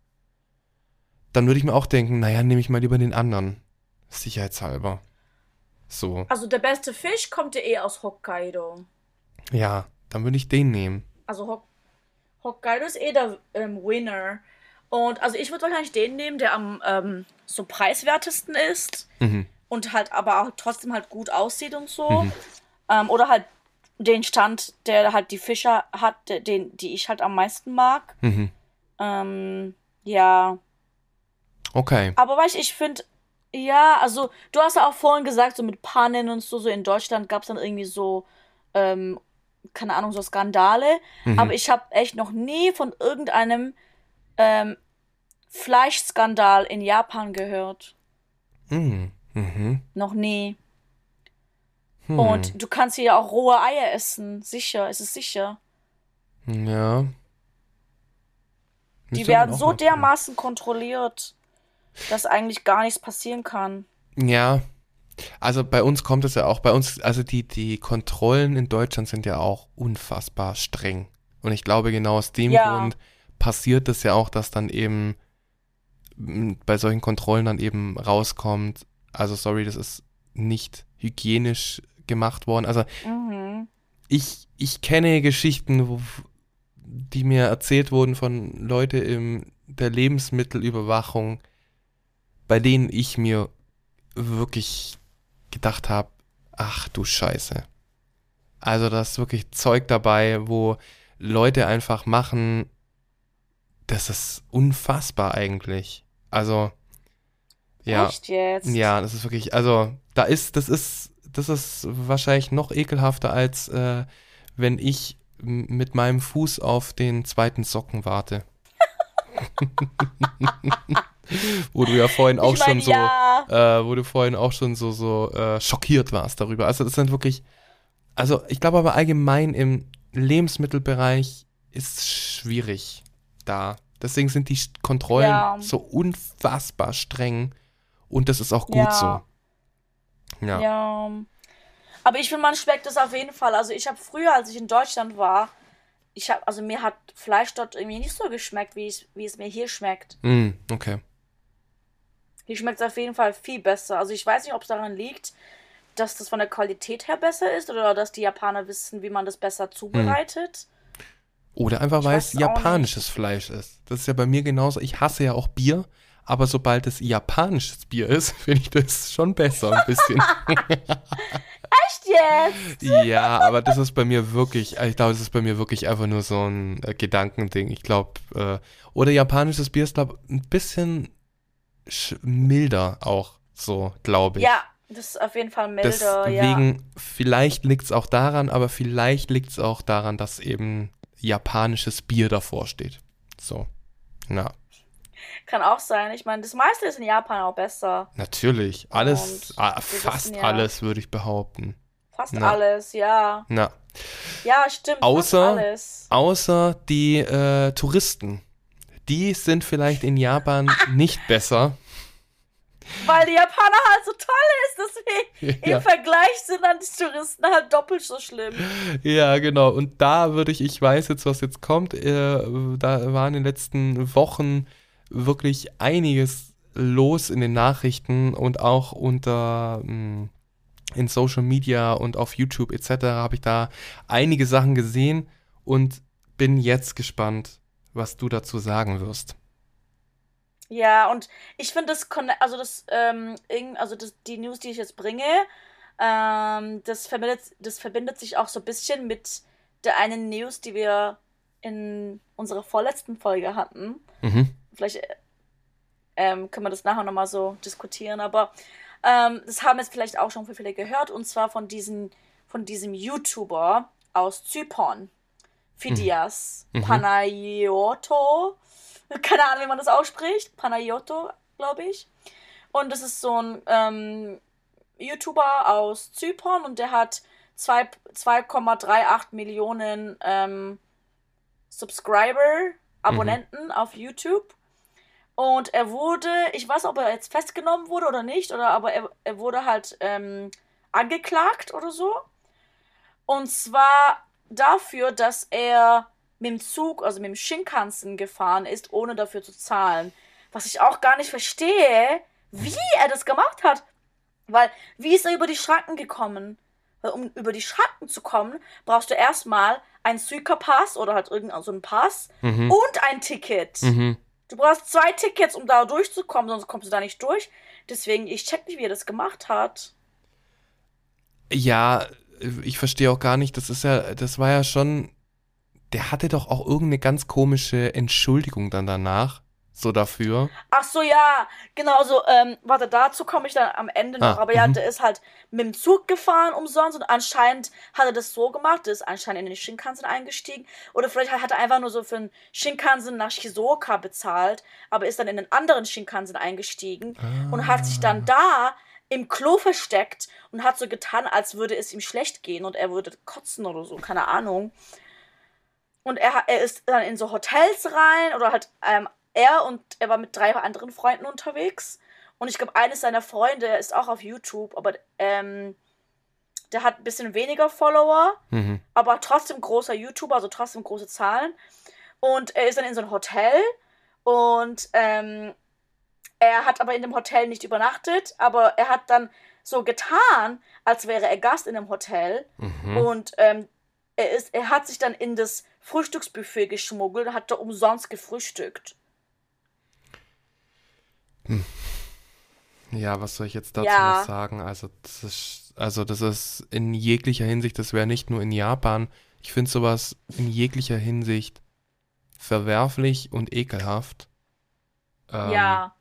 dann würde ich mir auch denken, naja, nehme ich mal lieber den anderen. Sicherheitshalber. So. Also der beste Fisch kommt ja eh aus Hokkaido. Ja, dann würde ich den nehmen. Also Hok Hokkaido ist eh der ähm, Winner. Und also ich würde wahrscheinlich den nehmen, der am ähm, so preiswertesten ist. Mhm. Und halt aber auch trotzdem halt gut aussieht und so. Mhm. Ähm, oder halt den Stand, der halt die Fischer hat, den, die ich halt am meisten mag. Mhm. Ähm, ja. Okay. Aber weißt ich finde, ja, also du hast ja auch vorhin gesagt, so mit Pannen und so, so in Deutschland gab es dann irgendwie so, ähm, keine Ahnung, so Skandale. Mhm. Aber ich habe echt noch nie von irgendeinem ähm, Fleischskandal in Japan gehört. Mhm. Mhm. Noch nie. Hm. Und du kannst hier ja auch rohe Eier essen. Sicher, ist es sicher. Ja. Die werden so dermaßen kontrolliert dass eigentlich gar nichts passieren kann. Ja. Also bei uns kommt es ja auch, bei uns, also die, die Kontrollen in Deutschland sind ja auch unfassbar streng. Und ich glaube, genau aus dem ja. Grund passiert es ja auch, dass dann eben bei solchen Kontrollen dann eben rauskommt, also sorry, das ist nicht hygienisch gemacht worden. Also mhm. ich, ich kenne Geschichten, wo, die mir erzählt wurden von Leuten in der Lebensmittelüberwachung, bei denen ich mir wirklich gedacht habe, ach du Scheiße. Also da ist wirklich Zeug dabei, wo Leute einfach machen, das ist unfassbar eigentlich. Also ja, Echt jetzt? ja, das ist wirklich, also da ist, das ist, das ist wahrscheinlich noch ekelhafter als äh, wenn ich mit meinem Fuß auf den zweiten Socken warte. wo du ja vorhin auch mein, schon so, ja. äh, wo du vorhin auch schon so, so äh, schockiert warst darüber. Also das sind wirklich, also ich glaube aber allgemein im Lebensmittelbereich ist schwierig da. Deswegen sind die Kontrollen ja. so unfassbar streng und das ist auch gut ja. so. Ja. ja. Aber ich finde, man schmeckt es auf jeden Fall. Also ich habe früher, als ich in Deutschland war, ich habe, also mir hat Fleisch dort irgendwie nicht so geschmeckt, wie es, wie es mir hier schmeckt. Mm, okay. Hier schmeckt es auf jeden Fall viel besser. Also ich weiß nicht, ob es daran liegt, dass das von der Qualität her besser ist oder dass die Japaner wissen, wie man das besser zubereitet. Oder einfach, weil es japanisches Fleisch ist. Das ist ja bei mir genauso. Ich hasse ja auch Bier, aber sobald es japanisches Bier ist, finde ich das schon besser ein bisschen. Echt jetzt? ja, aber das ist bei mir wirklich, ich glaube, das ist bei mir wirklich einfach nur so ein äh, Gedankending. Ich glaube, äh, oder japanisches Bier ist, glaube ein bisschen milder auch so, glaube ich. Ja, das ist auf jeden Fall milder, Deswegen, ja. vielleicht liegt es auch daran, aber vielleicht liegt es auch daran, dass eben japanisches Bier davor steht. So, na. Kann auch sein. Ich meine, das meiste ist in Japan auch besser. Natürlich. Alles, ah, fast ja, alles, würde ich behaupten. Fast Na. alles, ja. Na. Ja, stimmt. Außer, außer die äh, Touristen. Die sind vielleicht in Japan nicht besser. Weil die Japaner halt so toll ist, deswegen ja. im Vergleich sind dann die Touristen halt doppelt so schlimm. Ja, genau. Und da würde ich, ich weiß jetzt, was jetzt kommt, äh, da waren in den letzten Wochen wirklich einiges los in den Nachrichten und auch unter mh, hm, in Social Media und auf YouTube etc. habe ich da einige Sachen gesehen und bin jetzt gespannt, was du dazu sagen wirst. Ja, und ich finde das, also das, ähm, also das, die News, die ich jetzt bringe, ähm, das, verbindet, das verbindet sich auch so ein bisschen mit der einen News, die wir in unserer vorletzten Folge hatten. Mhm. Vielleicht ähm, können wir das nachher nochmal so diskutieren, aber ähm, das haben jetzt vielleicht auch schon viele gehört, und zwar von, diesen, von diesem YouTuber aus Zypern, Phidias mhm. mhm. Panayoto keine Ahnung, wie man das ausspricht. Panayoto, glaube ich. Und das ist so ein ähm, YouTuber aus Zypern und der hat 2,38 Millionen ähm, Subscriber, Abonnenten mhm. auf YouTube. Und er wurde, ich weiß, ob er jetzt festgenommen wurde oder nicht, oder aber er, er wurde halt ähm, angeklagt oder so. Und zwar dafür, dass er mit dem Zug, also mit dem Shinkansen gefahren ist, ohne dafür zu zahlen. Was ich auch gar nicht verstehe, wie er das gemacht hat. Weil, wie ist er über die Schranken gekommen? Weil, um über die Schranken zu kommen, brauchst du erstmal einen Suica-Pass oder halt irgendeinen so einen Pass mhm. und ein Ticket. Mhm. Du brauchst zwei Tickets, um da durchzukommen, sonst kommst du da nicht durch. Deswegen, ich check nicht, wie er das gemacht hat. Ja, ich verstehe auch gar nicht, das ist ja, das war ja schon der hatte doch auch irgendeine ganz komische Entschuldigung dann danach. So dafür. Ach so, ja, genau so. Ähm, warte, dazu komme ich dann am Ende noch. Ah, aber ja, mhm. der ist halt mit dem Zug gefahren umsonst und anscheinend hat er das so gemacht, der ist anscheinend in den Shinkansen eingestiegen. Oder vielleicht hat er einfach nur so für einen Shinkansen nach Shizuoka bezahlt, aber ist dann in einen anderen Shinkansen eingestiegen ah. und hat sich dann da im Klo versteckt und hat so getan, als würde es ihm schlecht gehen und er würde kotzen oder so, keine Ahnung. Und er, er ist dann in so Hotels rein oder halt ähm, er und er war mit drei anderen Freunden unterwegs. Und ich glaube, eines seiner Freunde ist auch auf YouTube, aber ähm, der hat ein bisschen weniger Follower, mhm. aber trotzdem großer YouTuber, also trotzdem große Zahlen. Und er ist dann in so ein Hotel und ähm, er hat aber in dem Hotel nicht übernachtet, aber er hat dann so getan, als wäre er Gast in dem Hotel. Mhm. Und ähm, er, ist, er hat sich dann in das Frühstücksbuffet geschmuggelt und hat da umsonst gefrühstückt. Hm. Ja, was soll ich jetzt dazu ja. noch sagen? Also das, ist, also, das ist in jeglicher Hinsicht, das wäre nicht nur in Japan. Ich finde sowas in jeglicher Hinsicht verwerflich und ekelhaft. Ähm, ja.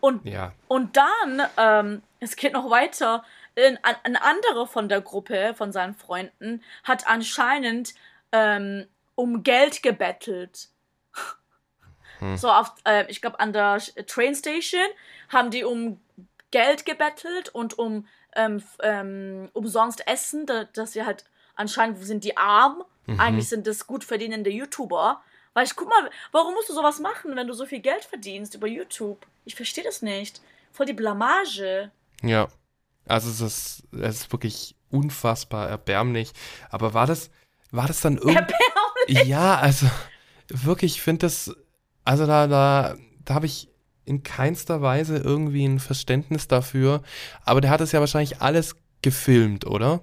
Und, ja. und dann, ähm, es geht noch weiter, ein, ein anderer von der Gruppe, von seinen Freunden, hat anscheinend ähm, um Geld gebettelt. Hm. So auf, äh, ich glaube, an der Train Station haben die um Geld gebettelt und um ähm, ähm, umsonst Essen, da, dass sie halt anscheinend sind die arm. Mhm. Eigentlich sind das gut verdienende YouTuber. Weil ich guck mal, warum musst du sowas machen, wenn du so viel Geld verdienst über YouTube? Ich verstehe das nicht. Voll die Blamage. Ja. Also es ist, es ist wirklich unfassbar erbärmlich. Aber war das, war das dann irgendwie. Erbärmlich? Ja, also wirklich, ich finde das, also da, da, da habe ich in keinster Weise irgendwie ein Verständnis dafür. Aber der hat es ja wahrscheinlich alles gefilmt, oder?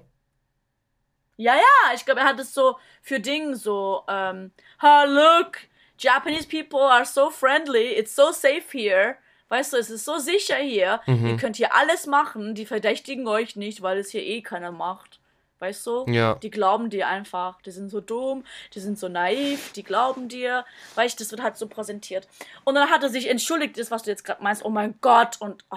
Ja, ja, ich glaube, er hat es so für Ding so, ähm, oh, look, Japanese people are so friendly, it's so safe here. Weißt du, es ist so sicher hier. Mhm. Ihr könnt hier alles machen. Die verdächtigen euch nicht, weil es hier eh keiner macht. Weißt du? Ja. Die glauben dir einfach. Die sind so dumm, die sind so naiv, die glauben dir. Weißt du, das wird halt so präsentiert. Und dann hat er sich entschuldigt, das, was du jetzt gerade meinst. Oh mein Gott. Und oh,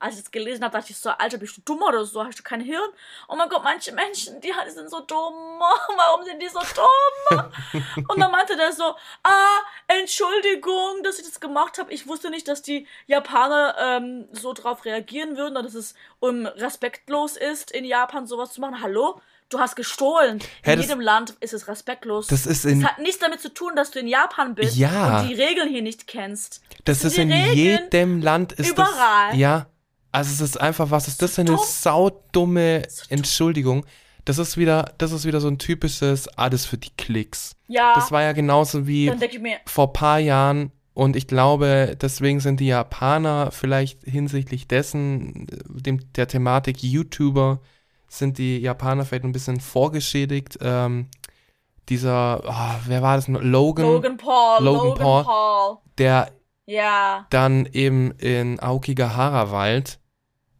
als ich das gelesen habe, dachte ich so, Alter, bist du dumm oder so? Hast du kein Hirn? Oh mein Gott, manche Menschen, die sind so dumm. Warum sind die so dumm? Und dann meinte der so, ah, Entschuldigung, dass ich das gemacht habe. Ich wusste nicht, dass die Japaner ähm, so drauf reagieren würden, oder dass es um respektlos ist, in Japan sowas zu machen. Hallo? Du hast gestohlen. Hä, in das- jedem Land ist es respektlos. Das ist in- Das hat nichts damit zu tun, dass du in Japan bist Ja. und die Regeln hier nicht kennst. Das ist die in Regeln jedem Land ist überall. das. Ja. Also es ist einfach, was ist das für eine dumm. saudumme. Entschuldigung? Das ist wieder, das ist wieder so ein typisches alles für die Klicks. Ja, Das war ja genauso wie vor paar Jahren und ich glaube, deswegen sind die Japaner vielleicht hinsichtlich dessen, äh, dem, der Thematik YouTuber, sind die Japaner vielleicht ein bisschen vorgeschädigt. Ähm, dieser, ah, wer war das? noch? Logan, Logan Paul, Logan Logan, Paul. Paul. der Ja, dann eben in Aokigahara-Wald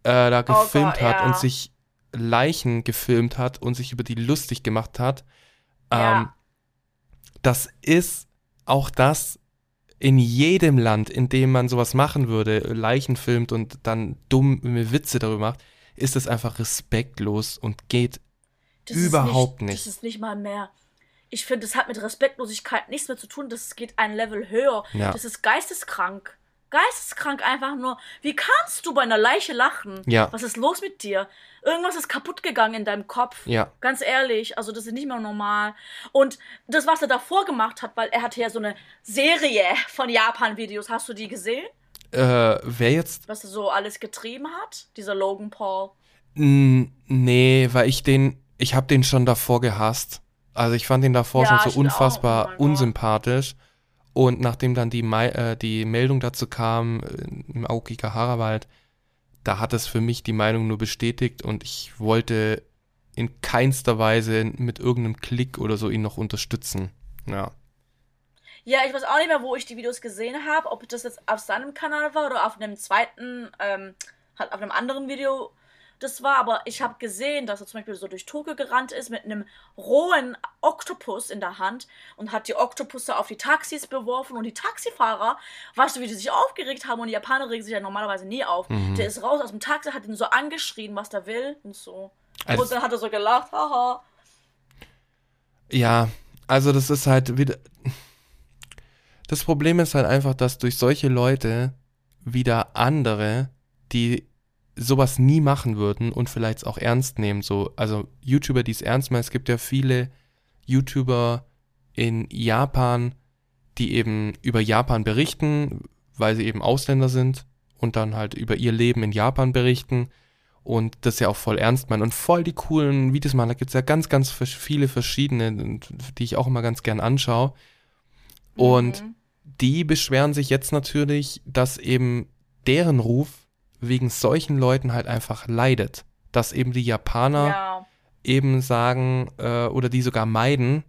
äh, da gefilmt Gott, hat ja. und sich Leichen gefilmt hat und sich über die lustig gemacht hat. Ja. Ähm, das ist auch das in jedem Land, in dem man sowas machen würde, Leichen filmt und dann dumme Witze darüber macht, ist es einfach respektlos und geht das Überhaupt nicht, nicht. Das ist nicht mal mehr. Ich finde, das hat mit Respektlosigkeit nichts mehr zu tun. Das geht ein Level höher. Ja. Das ist geisteskrank. Geisteskrank einfach nur. Wie kannst du bei einer Leiche lachen? Ja. Was ist los mit dir? Irgendwas ist kaputt gegangen in deinem Kopf. Ja. Ganz ehrlich, also das ist nicht mehr normal. Und das, was er davor gemacht hat, weil er hatte ja so eine Serie von Japan-Videos. Hast du die gesehen? Äh, wer jetzt? Was er so alles getrieben hat? Dieser Logan Paul. Mm, nee, weil ich den, ich habe den schon davor gehasst. Also ich fand den davor Ja, schon so auch. unfassbar Oh mein Gott. unsympathisch. Und nachdem dann die, äh, die Meldung dazu kam, äh, im Aokigahara-Wald, da hat es für mich die Meinung nur bestätigt und ich wollte in keinster Weise mit irgendeinem Klick oder so ihn noch unterstützen. Ja. Ja, ich weiß auch nicht mehr, wo ich die Videos gesehen habe, ob das jetzt auf seinem Kanal war oder auf einem zweiten, ähm, halt auf einem anderen Video das war, aber ich habe gesehen, dass er zum Beispiel so durch Tokio gerannt ist mit einem rohen Oktopus in der Hand und hat die Oktopusse auf die Taxis beworfen und die Taxifahrer, weißt du, wie die sich aufgeregt haben und die Japaner regen sich ja normalerweise nie auf. Mhm. Der ist raus aus dem Taxi, hat ihn so angeschrien, was der will und so. Also- und dann hat er so gelacht, haha. Ja, also das ist halt wieder. Das Problem ist halt einfach, dass durch solche Leute wieder andere, die sowas nie machen würden und vielleicht auch ernst nehmen, so, also YouTuber, die es ernst meinen, es gibt ja viele YouTuber in Japan, die eben über Japan berichten, weil sie eben Ausländer sind und dann halt über ihr Leben in Japan berichten und das ja auch voll ernst meinen und voll die coolen Videos machen. Da gibt es ja ganz, ganz viele verschiedene, die ich auch immer ganz gern anschaue. Und Mhm. die beschweren sich jetzt natürlich, dass eben deren Ruf wegen solchen Leuten halt einfach leidet. Dass eben die Japaner Ja. eben sagen äh, oder die sogar meiden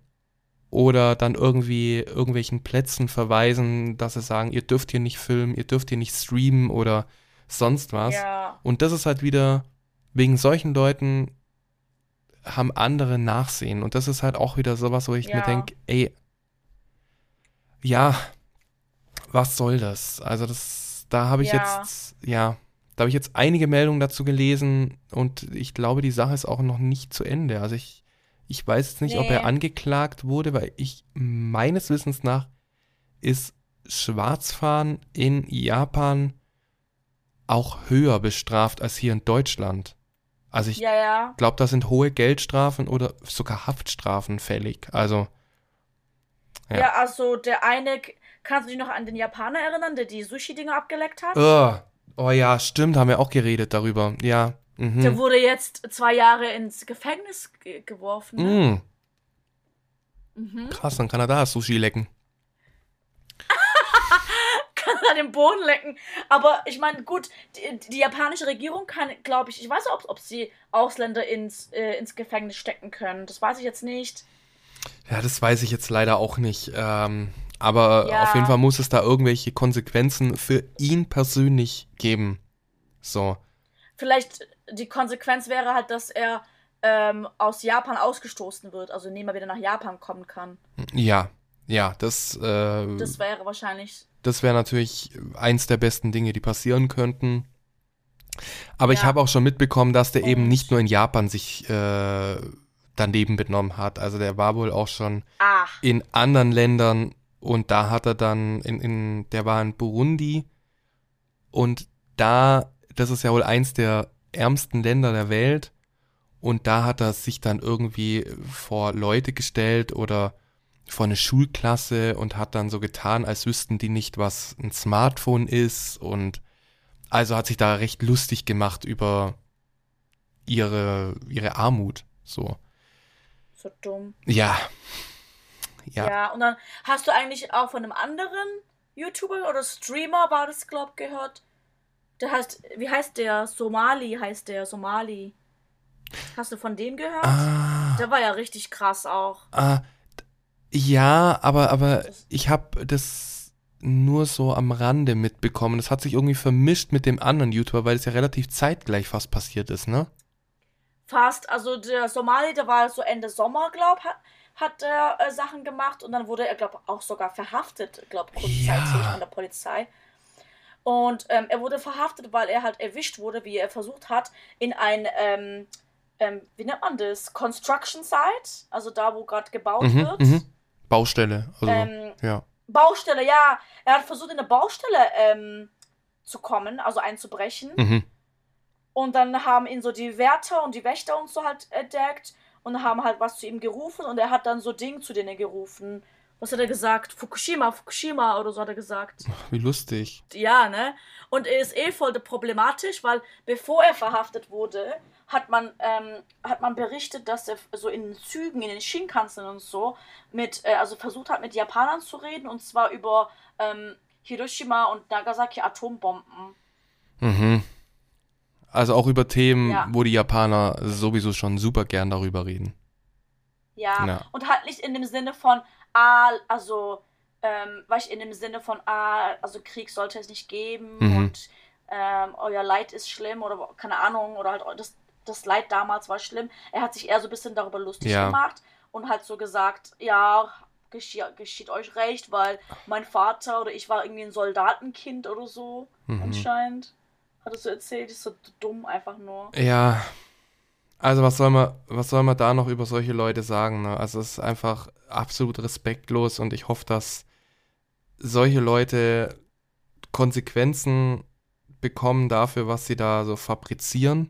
oder dann irgendwie irgendwelchen Plätzen verweisen, dass sie sagen, ihr dürft hier nicht filmen, ihr dürft hier nicht streamen oder sonst was. Ja. Und das ist halt wieder, wegen solchen Leuten haben andere Nachsehen. Und das ist halt auch wieder sowas, wo ich mir Ja. denke, ey, ja, was soll das? Also das, da habe ich Ja. jetzt, ja, da habe ich jetzt einige Meldungen dazu gelesen und ich glaube, die Sache ist auch noch nicht zu Ende. Also ich, ich weiß jetzt nicht, ob Nee. er angeklagt wurde, weil ich meines Wissens nach ist Schwarzfahren in Japan auch höher bestraft als hier in Deutschland. Also ich Ja, ja. glaube, da sind hohe Geldstrafen oder sogar Haftstrafen fällig. Also Ja. Ja. also der eine, kannst du dich noch an den Japaner erinnern, der die Sushi-Dinger abgeleckt hat? oh, oh ja, stimmt, haben wir auch geredet darüber. Ja. Der Mhm. wurde jetzt zwei Jahre ins Gefängnis ge geworfen. Ne? Mm, Mhm. krass, dann kann er da Sushi lecken. Kann er den Boden lecken. Aber ich meine, gut, die, die japanische Regierung kann, glaube ich, ich weiß nicht, ob, ob sie Ausländer ins, äh, ins Gefängnis stecken können. Das weiß ich jetzt nicht. Ja, das weiß ich jetzt leider auch nicht. Ähm, Aber Ja. auf jeden Fall muss es da irgendwelche Konsequenzen für ihn persönlich geben. So. Vielleicht die Konsequenz wäre halt, dass er ähm, aus Japan ausgestoßen wird, also nie mal wieder nach Japan kommen kann. Ja, ja, das, äh, Das wäre wahrscheinlich. das wäre natürlich eins der besten Dinge, die passieren könnten. Aber ich Ja. habe auch schon mitbekommen, dass der eben Und- nicht nur in Japan sich äh, daneben benommen hat. Also der war wohl auch schon Ach, in anderen Ländern und da hat er dann in, in der war in Burundi und da, das ist ja wohl eins der ärmsten Länder der Welt und da hat er sich dann irgendwie vor Leute gestellt oder vor eine Schulklasse und hat dann so getan, als wüssten die nicht, was ein Smartphone ist und also hat sich da recht lustig gemacht über ihre, ihre Armut, so. so dumm. Ja. Ja. Ja. und dann hast du eigentlich auch von einem anderen YouTuber oder Streamer, war das, glaub gehört. Der heißt, wie heißt der? Somali heißt der, Somali. Hast du von dem gehört? Ah. Der war ja richtig krass auch. Ah, ja, aber, aber ich habe das nur so am Rande mitbekommen. Das hat sich irgendwie vermischt mit dem anderen YouTuber, weil es ja relativ zeitgleich fast passiert ist, ne? Fast, also der Somali, der war so Ende Sommer, glaub, hat, er äh, Sachen gemacht und dann wurde er, glaub, auch sogar verhaftet, glaub, kurzzeitig Ja. von der Polizei. Und ähm, er wurde verhaftet, weil er halt erwischt wurde, wie er versucht hat, in ein, ähm, ähm, wie nennt man das? Construction Site, also da, wo gerade gebaut Mhm, wird. mhm. Baustelle, also, Ähm, ja. Baustelle, ja. Er hat versucht, in eine Baustelle ähm, zu kommen, also einzubrechen. Mhm. Und dann haben ihn so die Wärter und die Wächter und so halt entdeckt und haben halt was zu ihm gerufen und er hat dann so Ding zu denen gerufen. Was hat er gesagt? Fukushima, Fukushima oder so hat er gesagt. Wie lustig. Ja, ne? Und er ist eh voll problematisch, weil bevor er verhaftet wurde, hat man, ähm, hat man berichtet, dass er so in den Zügen, in den Shinkansen und so, mit, äh, also versucht hat, mit Japanern zu reden und zwar über ähm, Hiroshima und Nagasaki Atombomben. Mhm. Also auch über Themen, Ja. wo die Japaner sowieso schon super gern darüber reden. Ja. Ja. Und halt nicht in dem Sinne von, ah, also, ähm, weißt du, in dem Sinne von, ah, also Krieg sollte es nicht geben Mhm. und ähm, euer Leid ist schlimm oder keine Ahnung, oder halt das, das Leid damals war schlimm. Er hat sich eher so ein bisschen darüber lustig Ja. gemacht und halt so gesagt, ja, geschieht, geschieht euch recht, weil mein Vater oder ich war irgendwie ein Soldatenkind oder so, Mhm. anscheinend. Hattest du erzählt, ist so dumm einfach nur. Ja, also was soll man, was soll man da noch über solche Leute sagen? Ne? Also es ist einfach absolut respektlos und ich hoffe, dass solche Leute Konsequenzen bekommen dafür, was sie da so fabrizieren.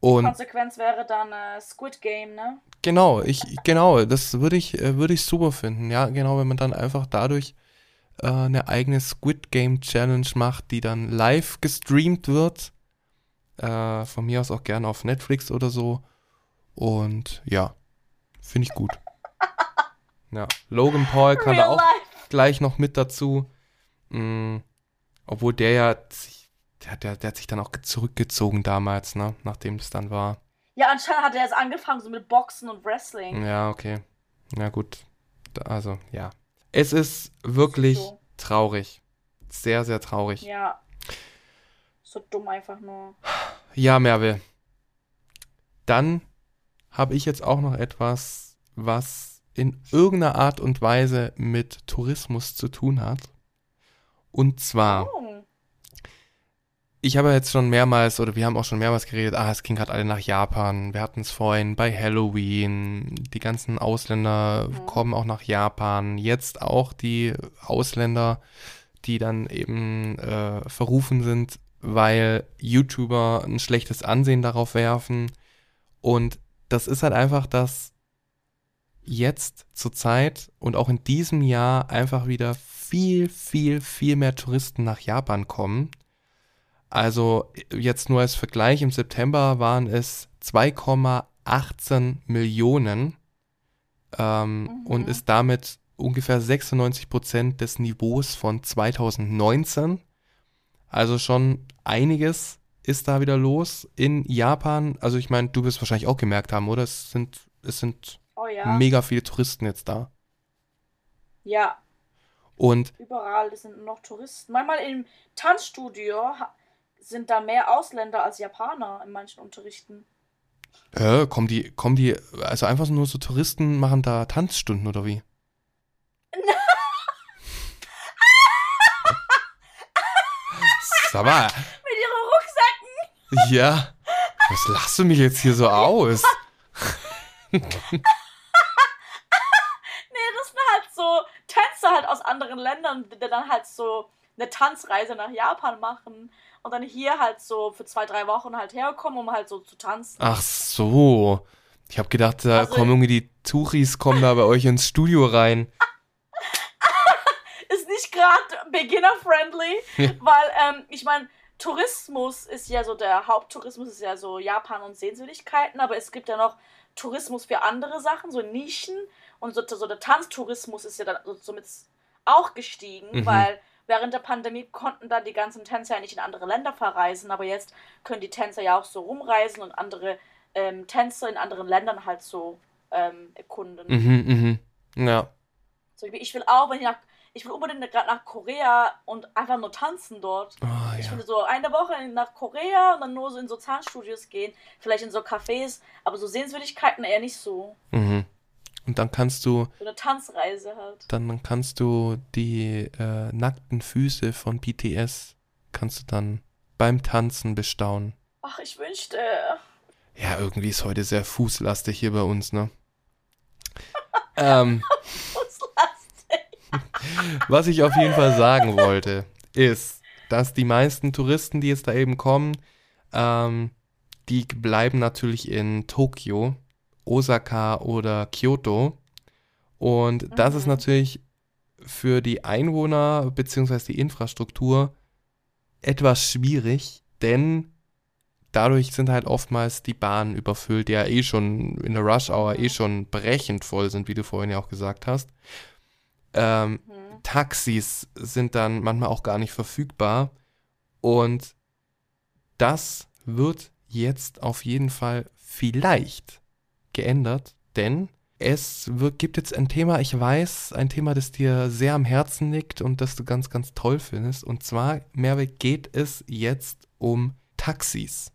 Und Konsequenz wäre dann äh, Squid Game, ne? genau, ich, genau, das würde ich, äh, würde ich super finden. Ja, genau, wenn man dann einfach dadurch äh, eine eigene Squid Game Challenge macht, die dann live gestreamt wird. Äh, von mir aus auch gerne auf Netflix oder so. Und ja, finde ich gut. Ja, Logan Paul kann da Real auch life. gleich noch mit dazu. Mm, obwohl der ja, sich- der, der, der hat sich dann auch zurückgezogen damals, ne, nachdem das dann war. Ja, anscheinend hat er erst angefangen so mit Boxen und Wrestling. Ja, okay. Na gut. Da- Also, ja. Es ist wirklich So. traurig. Sehr, sehr traurig. Ja, Ja. So dumm einfach nur. Merve. Dann habe ich jetzt auch noch etwas, was in irgendeiner Art und Weise mit Tourismus zu tun hat. Und zwar, Oh. Ich habe jetzt schon mehrmals, oder wir haben auch schon mehrmals geredet, ah, es ging gerade alle nach Japan. Wir hatten es vorhin bei Halloween. Die ganzen Ausländer Mhm. kommen auch nach Japan. Jetzt auch die Ausländer, die dann eben äh, verrufen sind, weil YouTuber ein schlechtes Ansehen darauf werfen. Und das ist halt einfach, dass jetzt zur Zeit und auch in diesem Jahr einfach wieder viel, viel, viel mehr Touristen nach Japan kommen. Also jetzt nur als Vergleich, im September waren es 2,18 Millionen ähm, Mhm. und ist damit ungefähr 96 Prozent des Niveaus von 2019. Also schon einiges ist da wieder los in Japan. Also ich meine, du wirst wahrscheinlich auch gemerkt haben, oder? Es sind, es sind Oh ja. mega viele Touristen jetzt da. Ja, Und überall sind noch Touristen. Manchmal im Tanzstudio sind da mehr Ausländer als Japaner in manchen Unterrichten. äh, kommen die, kommen die, also einfach nur so Touristen machen da Tanzstunden oder wie? Sag mal, Mit ihren Rucksäcken! ja, was lachst du mich jetzt hier so aus? Nee, das sind halt so Tänzer halt aus anderen Ländern, die dann halt so eine Tanzreise nach Japan machen und dann hier halt so für zwei, drei Wochen halt herkommen, um halt so zu tanzen. Ach so. Ich habe gedacht, da Also- kommen irgendwie die Touris, kommen da bei euch ins Studio rein. Ist nicht gerade beginner-friendly, Ja. weil ähm, ich meine, Tourismus ist ja so, der Haupttourismus ist ja so Japan und Sehenswürdigkeiten, aber es gibt ja noch Tourismus für andere Sachen, so Nischen und so, so der Tanztourismus ist ja dann so, somit auch gestiegen, Mhm. weil während der Pandemie konnten dann die ganzen Tänzer ja nicht in andere Länder verreisen, aber jetzt können die Tänzer ja auch so rumreisen und andere ähm, Tänzer in anderen Ländern halt so ähm, erkunden. Mhm, mhm. Ja. So, ich will- auch, wenn ich nach, ich will unbedingt gerade nach Korea und einfach nur tanzen dort. Oh, Ich ja. will so eine Woche nach Korea und dann nur so in so Zahnstudios gehen, vielleicht in so Cafés, aber so Sehenswürdigkeiten eher nicht so. Mhm. Und dann kannst du, eine Tanzreise halt. dann kannst du die äh, nackten Füße von BTS kannst du dann beim Tanzen bestaunen. Ach, ich wünschte. Ja, irgendwie ist heute sehr fußlastig hier bei uns, ne? ähm, Was ich auf jeden Fall sagen wollte, ist, dass die meisten Touristen, die jetzt da eben kommen, ähm, die bleiben natürlich in Tokio, Osaka oder Kyoto. Und das ist Mhm. natürlich für die Einwohner bzw. die Infrastruktur etwas schwierig, denn dadurch sind halt oftmals die Bahnen überfüllt, die ja eh schon in der Rush Hour eh schon brechend voll sind, wie du vorhin ja auch gesagt hast. Ähm, Hm. Taxis sind dann manchmal auch gar nicht verfügbar. Und das wird jetzt auf jeden Fall vielleicht geändert, denn es wird, gibt jetzt ein Thema, ich weiß, ein Thema, das dir sehr am Herzen liegt und das du ganz, ganz toll findest. Und zwar, Merve, geht es jetzt um Taxis.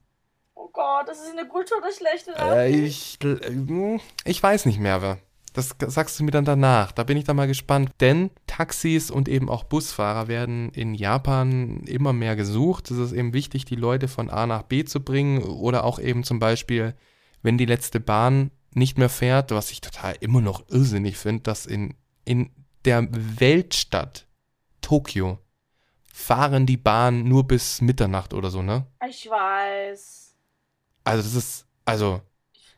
Oh Gott, das ist eine gute oder schlechte Äh, Nachricht? ich, äh, ich weiß nicht, Merve. Das sagst du mir dann danach. Da bin ich dann mal gespannt. Denn Taxis und eben auch Busfahrer werden in Japan immer mehr gesucht. Es ist eben wichtig, die Leute von A nach B zu bringen. Oder auch eben zum Beispiel, wenn die letzte Bahn nicht mehr fährt, was ich total immer noch irrsinnig finde, dass in, in der Weltstadt Tokio fahren die Bahnen nur bis Mitternacht oder so, ne? Ich weiß. Also das ist, also,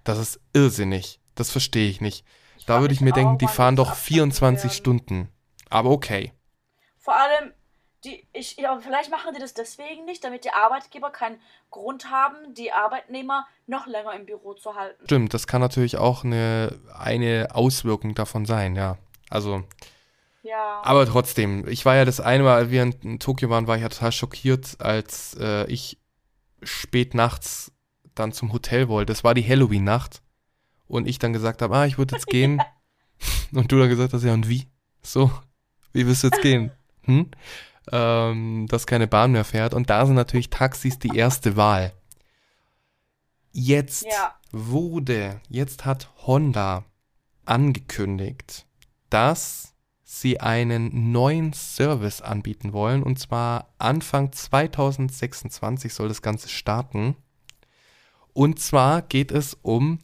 das ist irrsinnig. Das verstehe ich nicht. Ich Da würde ich mir denken, die fahren doch abschaffen 24 werden. Stunden. Aber okay. Vor allem, die, ich, ja, vielleicht machen die das deswegen nicht, damit die Arbeitgeber keinen Grund haben, die Arbeitnehmer noch länger im Büro zu halten. Stimmt, das kann natürlich auch eine, eine Auswirkung davon sein, ja. Also, Ja. aber trotzdem, ich war ja das eine Mal, als wir in, Tokio waren, war ich ja total schockiert, als äh, ich spät nachts dann zum Hotel wollte. Das war die Halloween-Nacht. Und ich dann gesagt habe, ah, ich würde jetzt gehen. Und du dann gesagt hast, ja, und wie? So, wie willst du jetzt gehen? Hm? Ähm, dass keine Bahn mehr fährt. Und da sind natürlich Taxis die erste Wahl. Jetzt Ja. wurde, jetzt hat Honda angekündigt, dass sie einen neuen Service anbieten wollen. Und zwar Anfang 2026 soll das Ganze starten. Und zwar geht es um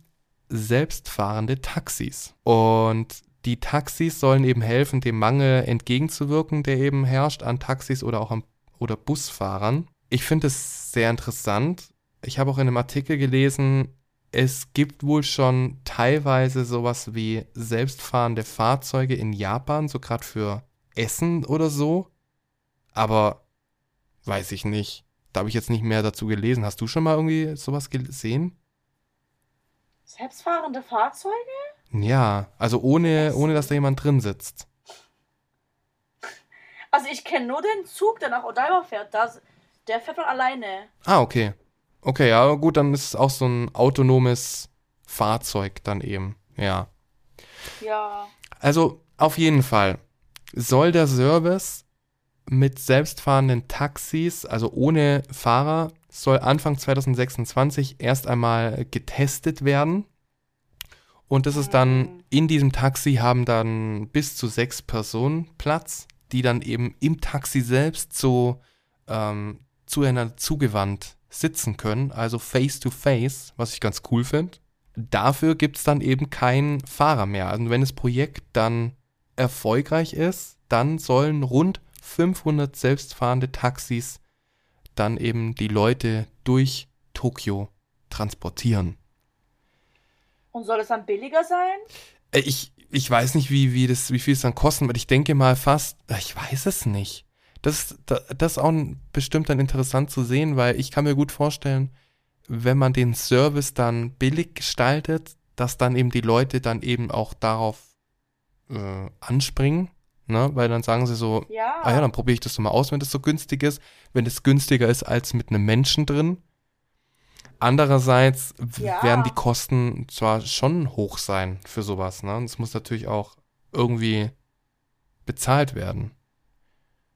selbstfahrende Taxis. Und die Taxis sollen eben helfen, dem Mangel entgegenzuwirken, der eben herrscht an Taxis oder auch an oder Busfahrern. Ich finde es sehr interessant. Ich habe auch in einem Artikel gelesen, es gibt wohl schon teilweise sowas wie selbstfahrende Fahrzeuge in Japan, so gerade für Essen oder so. Aber weiß ich nicht. Da habe ich jetzt nicht mehr dazu gelesen. Hast du schon mal irgendwie sowas gesehen? Selbstfahrende Fahrzeuge? Ja, also ohne, ohne dass da jemand drin sitzt. Also ich kenne nur den Zug, der nach Odaiba fährt. Das, der fährt man alleine. Ah, okay. Okay, ja, gut, dann ist es auch so ein autonomes Fahrzeug dann eben. Ja. Ja. Also auf jeden Fall. soll der Service mit selbstfahrenden Taxis, also ohne Fahrer, soll Anfang 2026 erst einmal getestet werden. Und das ist dann Mhm. in diesem Taxi haben dann bis zu sechs Personen Platz, die dann eben im Taxi selbst so ähm, zueinander zugewandt sitzen können, also face to face, was ich ganz cool finde. Dafür gibt es dann eben keinen Fahrer mehr. Also wenn das Projekt dann erfolgreich ist, dann sollen rund 500 selbstfahrende Taxis dann eben die Leute durch Tokio transportieren. Und soll es dann billiger sein? Äh, Ich, ich weiß nicht, wie, wie, das, wie viel es dann kosten wird. Ich denke mal fast, äh, ich weiß es nicht. Das, das, das ist auch bestimmt dann interessant zu sehen, weil ich kann mir gut vorstellen, wenn man den Service dann billig gestaltet, dass dann eben die Leute dann eben auch darauf äh, anspringen, ne? Weil dann sagen sie so, Ja. ah ja, dann probiere ich das doch mal aus, wenn das so günstig ist, wenn es günstiger ist als mit einem Menschen drin. Andererseits Ja. werden die Kosten zwar schon hoch sein für sowas, ne? Und es muss natürlich auch irgendwie bezahlt werden.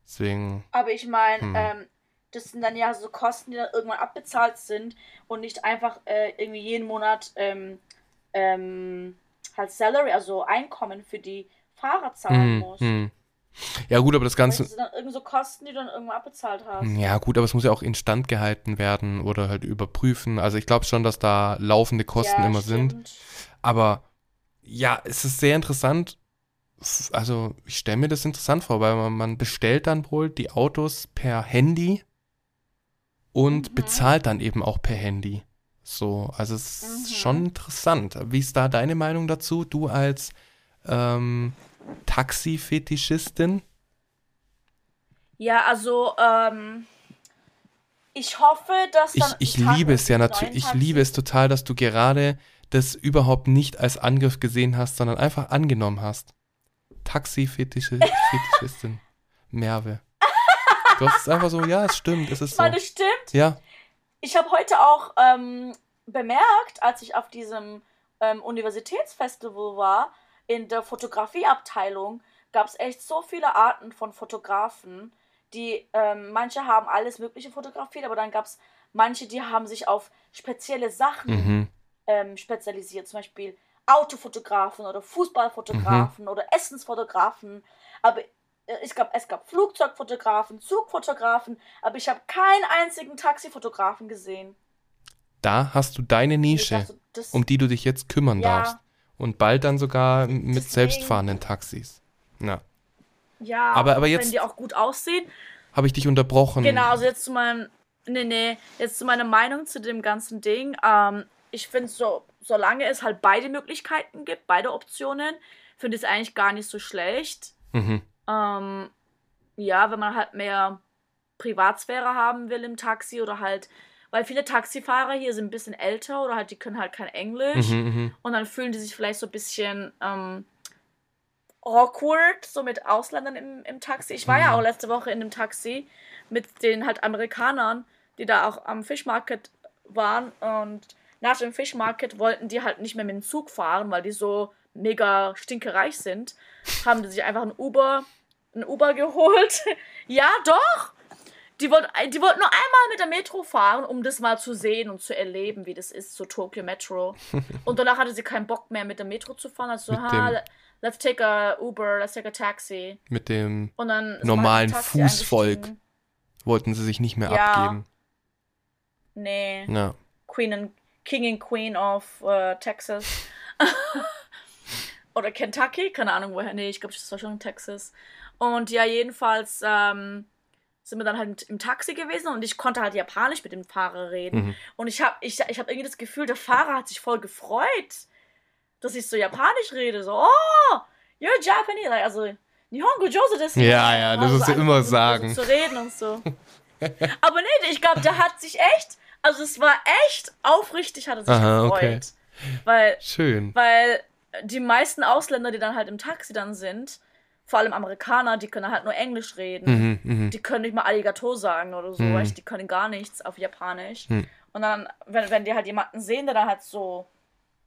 Deswegen, Aber ich meine, Hm. ähm, das sind dann ja so Kosten, die dann irgendwann abbezahlt sind und nicht einfach äh, irgendwie jeden Monat ähm, ähm, halt Salary, also Einkommen für die Fahrer zahlen hm, muss. hm. Ja gut, aber das Ganze, Das sind dann irgendwie so Kosten, die du dann irgendwann abbezahlt hast. ja gut, aber es muss ja auch instand gehalten werden oder halt überprüfen. Also ich glaube schon, dass da laufende Kosten Ja, immer sind. stimmt. Aber ja, es ist sehr interessant. Also, ich stelle mir das interessant vor, weil man, man bestellt dann wohl die Autos per Handy und Mhm. bezahlt dann eben auch per Handy. So, also es ist Mhm. schon interessant. Wie ist da deine Meinung dazu? Du als ähm, Taxi-Fetischistin? Ja, also, ähm, ich hoffe, dass Ich, dann. ich liebe es ja natürlich, ich liebe es total, dass du gerade das überhaupt nicht als Angriff gesehen hast, sondern einfach angenommen hast. Taxi-Fetischistin. Merve. Du hast es einfach so, ja, es stimmt, es ist Ich so. meine, das stimmt. Ja, Ich habe heute auch ähm, bemerkt, als ich auf diesem ähm, Universitätsfestival war, in der Fotografieabteilung gab es echt so viele Arten von Fotografen, die ähm, manche haben alles Mögliche fotografiert, aber dann gab es manche, die haben sich auf spezielle Sachen mhm. ähm, spezialisiert, zum Beispiel Autofotografen oder Fußballfotografen oder Essensfotografen. Aber äh, es gab, es gab Flugzeugfotografen, Zugfotografen, aber ich habe keinen einzigen Taxifotografen gesehen. da hast du deine Ich Nische, dachte, um die du dich jetzt kümmern Ja. darfst. Und bald dann sogar mit Deswegen- selbstfahrenden Taxis. Ja, ja, aber- aber wenn jetzt- die auch gut aussehen. habe ich dich unterbrochen. Genau, also jetzt zu meinem, nee, nee, jetzt zu meiner Meinung zu dem ganzen Ding. Ähm, ich finde, so, solange es halt beide Möglichkeiten gibt, beide Optionen, finde ich es eigentlich gar nicht so schlecht. Mhm. Ähm, ja, wenn man halt mehr Privatsphäre haben will im Taxi oder halt, weil viele Taxifahrer hier sind ein bisschen älter oder halt die können halt kein Englisch Mhm, mhm. und dann fühlen die sich vielleicht so ein bisschen ähm, awkward, so mit Ausländern im, im Taxi. Ich war ja Mhm. auch letzte Woche in einem Taxi mit den halt Amerikanern, die da auch am Fischmarket waren und nach dem Fischmarket wollten die halt nicht mehr mit dem Zug fahren, weil die so mega stinkereich sind. Haben die sich einfach ein Uber, ein Uber geholt. ja, doch! Die wollten, die wollten nur einmal mit der Metro fahren, um das mal zu sehen und zu erleben, wie das ist, so Tokyo Metro. Und danach hatte sie keinen Bock mehr, mit der Metro zu fahren. Also, Mit ha, dem- let's take a Uber, let's take a taxi. Mit dem Normalen Fußvolk. wollten sie sich nicht mehr Ja. abgeben. Nee, Ja. Queen and King and Queen of äh, Texas. Oder Kentucky, keine Ahnung woher. Nee, ich glaube, das war schon in Texas. Und ja, jedenfalls ähm, sind wir dann halt im Taxi gewesen und ich konnte halt Japanisch mit dem Fahrer reden. Mhm. Und ich habe ich, ich hab irgendwie das Gefühl, der Fahrer hat sich voll gefreut, dass ich so Japanisch rede. So, oh, you're Japanese. Also, Nihongo Jose desu. Ja, ja, das Also musst du einfach immer sagen. Zu reden und so. Aber nee, ich glaube, der hat sich echt, also es war echt aufrichtig, hat er sich Aha, gefreut. okay. Weil, Schön. weil die meisten Ausländer, die dann halt im Taxi dann sind, vor allem Amerikaner, die können halt nur Englisch reden. Mhm, mhm. Die können nicht mal Arigato sagen oder so, Mhm. weißt, die können gar nichts auf Japanisch. Mhm. Und dann, wenn, wenn die halt jemanden sehen, der dann halt so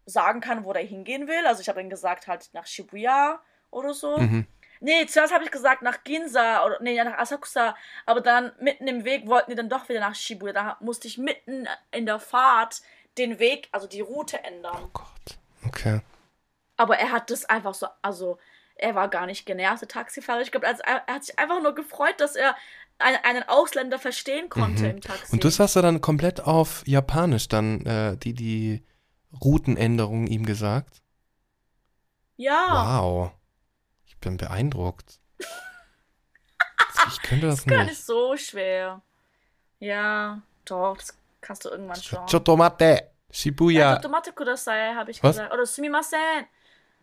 sagen kann, wo der hingehen will, also ich habe ihm gesagt, halt nach Shibuya oder so, Mhm. Nee, zuerst habe ich gesagt nach Ginza oder nee, nach Asakusa, aber dann mitten im Weg wollten die dann doch wieder nach Shibuya. Da musste ich mitten in der Fahrt den Weg, also die Route ändern. Oh Gott. Okay. Aber er hat das einfach so, also er war gar nicht genervt, der Taxifahrer. Ich glaube, er hat sich einfach nur gefreut, dass er einen, Ausländer verstehen konnte Mhm. im Taxi. Und das hast du dann komplett auf Japanisch dann äh, die, die Routenänderung ihm gesagt? ja, Wow. Ich bin beeindruckt. Ich könnte das gar nicht. nicht so schwer. Ja, doch, das kannst du irgendwann schon. Chotomate. Ja, Shibuya. Tomate kudasai, habe ich Was? gesagt. Oder sumimasen.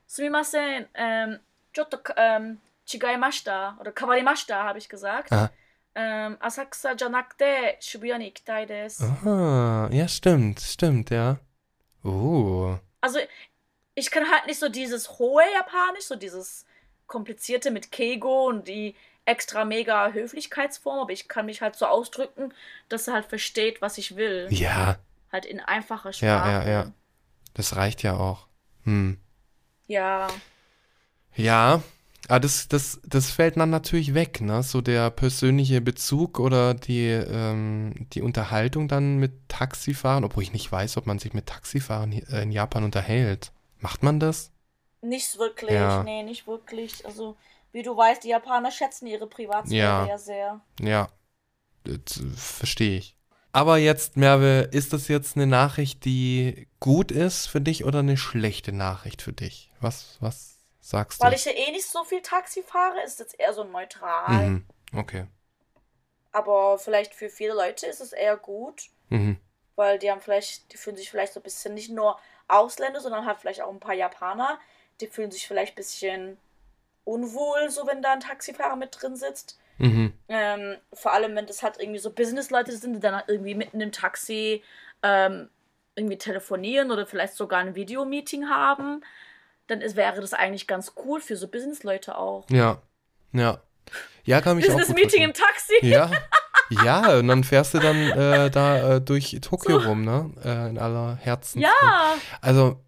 Sumimasen. Ähm, chotto, ähm, chigaimashita. Oder kawarimashita, habe ich gesagt. Ah. Ähm, Asakusa janakute Shibuya ni ikitai desu. Ah, ja, stimmt, stimmt, ja. Oh. Also, ich kann halt nicht so dieses hohe Japanisch, so dieses komplizierte mit Keigo und die extra mega Höflichkeitsform, aber ich kann mich halt so ausdrücken, dass er halt versteht, was ich will. Ja, Halt in einfacher ja, Sprache. ja, ja. Das reicht ja auch. Hm. Ja, Ja, aber das, das, das fällt dann natürlich weg, ne? So der persönliche Bezug oder die, ähm, die Unterhaltung dann mit Taxifahren, obwohl ich nicht weiß, ob man sich mit Taxifahren äh, in Japan unterhält. Macht man das? nicht wirklich, Ja. nee, nicht wirklich. Also, wie du weißt, die Japaner schätzen ihre Privatsphäre Ja. ja sehr. Ja, das verstehe ich. Aber jetzt, Merve, ist das jetzt eine Nachricht, die gut ist für dich oder eine schlechte Nachricht für dich? Was, was sagst du? Weil ich ja eh nicht so viel Taxi fahre, ist jetzt eher so neutral. Mhm. Okay. Aber vielleicht für viele Leute ist es eher gut. Mhm. weil die haben vielleicht, die fühlen sich vielleicht so ein bisschen nicht nur Ausländer, sondern halt vielleicht auch ein paar Japaner, die fühlen sich vielleicht ein bisschen unwohl, so wenn da ein Taxifahrer mit drin sitzt. Mhm. Ähm, vor allem, wenn das halt irgendwie so Business-Leute sind, die dann halt irgendwie mitten im Taxi ähm, irgendwie telefonieren oder vielleicht sogar ein Videomeeting haben, dann ist, wäre das eigentlich ganz cool für so Business-Leute auch. Ja. Ja. Ja, kann mich auch gut Business-Meeting im. Taxi? Ja. Ja, und dann fährst du dann äh, da äh, durch Tokio rum, ne? Äh, in aller Herzen. Ja, Also,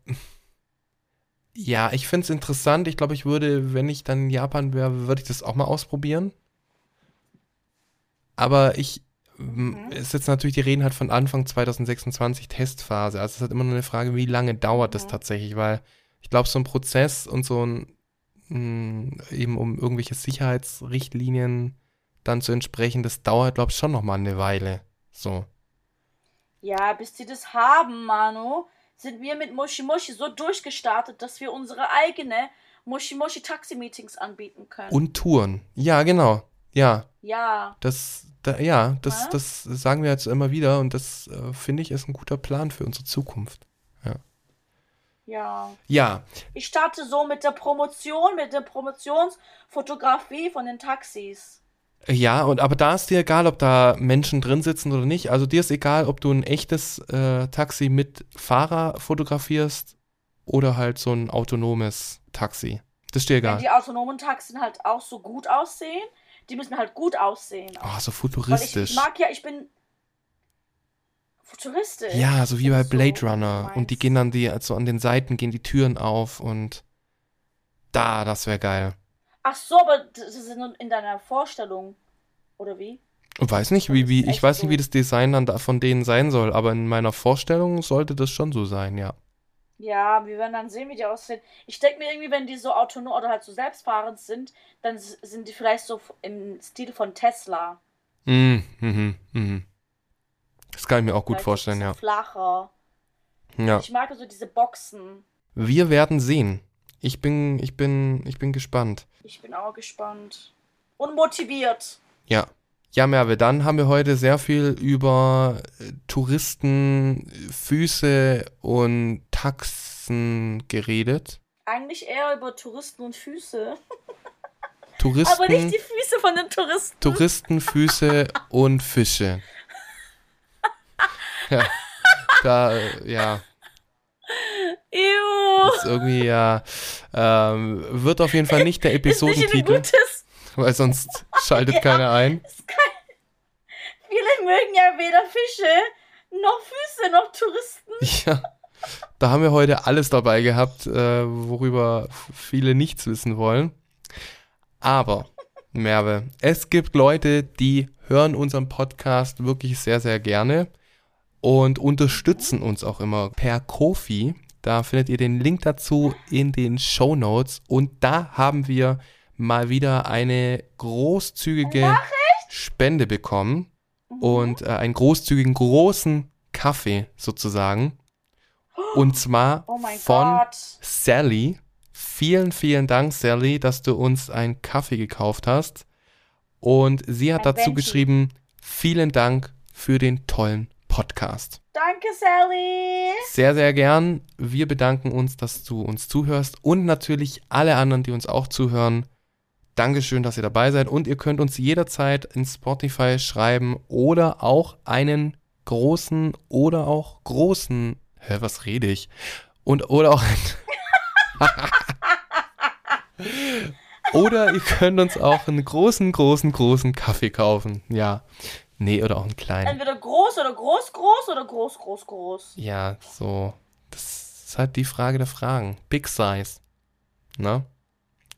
ja, ich finde es interessant. Ich glaube, ich würde, wenn ich dann in Japan wäre, würde ich das auch mal ausprobieren. Aber ich, Mhm. ist jetzt natürlich, die reden halt von Anfang 2026 Testphase. Also es ist halt immer nur eine Frage, wie lange dauert das Mhm. tatsächlich, weil ich glaube, so ein Prozess und so ein, m, eben um irgendwelche Sicherheitsrichtlinien dann zu entsprechen, das dauert, glaube ich, schon noch mal eine Weile. So. Ja, bis die das haben, Manu, sind wir mit Moshi Moshi so durchgestartet, dass wir unsere eigene Moshi Moshi Taxi Meetings anbieten können. Und Touren. Ja, genau. Ja. ja, Das, da, ja, das, Ja? das sagen wir jetzt immer wieder und das äh, finde ich ist ein guter Plan für unsere Zukunft. Ja. Ja, Ich starte so mit der Promotion, mit der Promotionsfotografie von den Taxis. ja, und aber da ist dir egal, ob da Menschen drin sitzen oder nicht. Also dir ist egal, ob du ein echtes äh, Taxi mit Fahrer fotografierst oder halt so ein autonomes Taxi. Das ist dir Wenn egal. die autonomen Taxen halt auch so gut aussehen, die müssen halt gut aussehen. Oh, so Weil futuristisch. ich mag ja, ich bin futuristisch. Ja, so wie bei So, Blade wie Runner. Und die gehen dann die, also an den Seiten gehen die Türen auf und da, das wäre geil. Ach so, aber das ist nur in deiner Vorstellung. Oder wie? Ich weiß nicht, wie, wie, ich weiß nicht, wie so. das Design dann da von denen sein soll, aber in meiner Vorstellung sollte das schon so sein, ja. Ja, wir werden dann sehen, wie die aussehen. Ich denke mir irgendwie, wenn die so autonom oder halt so selbstfahrend sind, dann sind die vielleicht so im Stil von Tesla. Mhm, mhm, mhm. Das kann ich mir auch gut Vielleicht vorstellen, ja. Flacher. ja. Ich mag so diese Boxen. Wir werden sehen. Ich bin, ich bin, ich bin gespannt. Ich bin auch gespannt. Und motiviert. Ja. Ja, Merve, dann haben wir heute sehr viel über äh, Touristen, Füße und Taxen geredet. Eigentlich eher über Touristen und Füße. Touristen, Aber nicht die Füße von den Touristen. Touristen, Füße und Fische. Ja, da, ja, Ew. ist irgendwie, ja, ähm, wird auf jeden Fall nicht der Ist nicht Episodentitel, gutes. weil sonst schaltet Ja. keiner ein. Kein, viele mögen ja weder Fische, noch Füße, noch Touristen. Ja, da haben wir heute alles dabei gehabt, äh, worüber viele nichts wissen wollen. Aber, Merve, es gibt Leute, die hören unseren Podcast wirklich sehr, sehr gerne und unterstützen uns auch immer per Kofi. Da findet ihr den Link dazu in den Show Notes. Und da haben wir mal wieder eine großzügige Spende bekommen und äh, einen großzügigen großen Kaffee sozusagen. Und zwar Oh von Gott. Sally. Vielen, vielen Dank, Sally, dass du uns einen Kaffee gekauft hast. Und sie hat Ein dazu Venti. geschrieben, vielen Dank für den tollen Podcast. Danke, Sally. Sehr, sehr gern. Wir bedanken uns, dass du uns zuhörst und natürlich alle anderen, die uns auch zuhören. Dankeschön, dass ihr dabei seid und ihr könnt uns jederzeit in Spotify schreiben oder auch einen großen oder auch großen, hä, was rede ich? Und oder auch Oder ihr könnt uns auch einen großen, großen, großen Kaffee kaufen. Ja. Nee, oder auch einen kleinen. Entweder groß oder groß, groß oder groß, groß, groß. Ja, so. Das ist halt die Frage der Fragen. Big Size. Ne?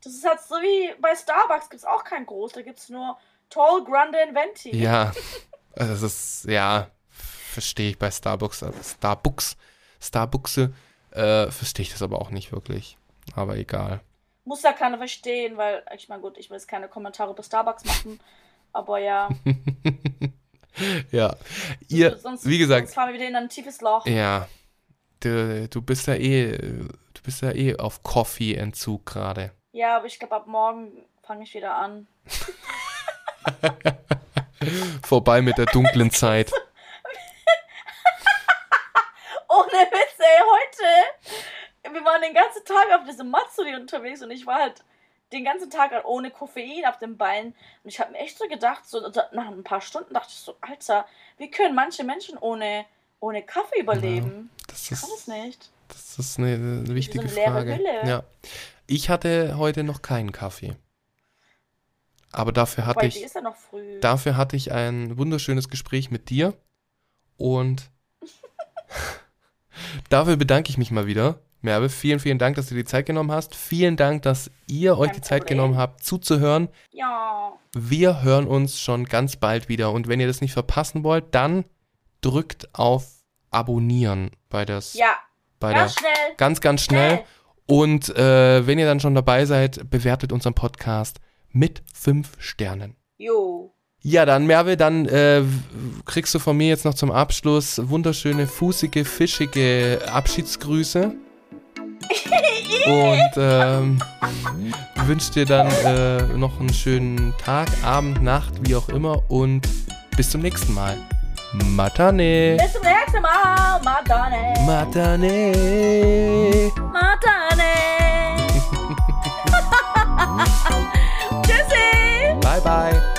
Das ist halt so wie bei Starbucks gibt es auch kein groß, da gibt es nur Tall, Grande und Venti. Ja. Also das ist, ja, verstehe ich bei Starbucks. äh, Starbucks. Starbucks, äh, verstehe ich das aber auch nicht wirklich. Aber egal. Muss ja keiner verstehen, weil, ich meine, gut, ich will jetzt keine Kommentare über Starbucks machen, aber ja. Ja. Ihr, sonst, wie gesagt, Sonst fahren wir wieder in ein tiefes Loch. ja. Du, du bist ja eh, du bist ja eh auf Coffee-Entzug gerade. Ja, aber ich glaube, ab morgen fange ich wieder an. Vorbei mit der dunklen Zeit. Ohne Witz, ey, heute. Wir waren den ganzen Tag auf diesem Matsuri unterwegs und ich war halt den ganzen Tag halt ohne Koffein auf den Beinen. Und ich habe mir echt so gedacht, so so nach ein paar Stunden dachte ich so, Alter, wie können manche Menschen ohne, ohne Kaffee überleben? Das Ich kann das ist, nicht. das ist eine, eine wichtige eine leere Frage. Hülle. Ja. Ich hatte heute noch keinen Kaffee. Aber dafür hatte Bei ich, ist ja dafür hatte ich ein wunderschönes Gespräch mit dir und dafür bedanke ich mich mal wieder. Merve, vielen, vielen Dank, dass du dir die Zeit genommen hast. Vielen Dank, dass ihr euch die Zeit genommen habt, zuzuhören. ja. Wir hören uns schon ganz bald wieder. Und wenn ihr das nicht verpassen wollt, dann drückt auf Abonnieren bei, das, Ja, bei ganz der schnell. ganz, ganz schnell. Schnell. Und äh, wenn ihr dann schon dabei seid, bewertet unseren Podcast mit fünf Sternen. Jo. Ja, dann Merve, dann äh, kriegst du von mir jetzt noch zum Abschluss wunderschöne, fußige, fischige Abschiedsgrüße. Und ähm, wünsche dir dann äh, noch einen schönen Tag, Abend, Nacht, wie auch immer. Und bis zum nächsten Mal. Matane. Bis zum nächsten Mal. Matane. Matane. Matane. Tschüssi. Bye, bye.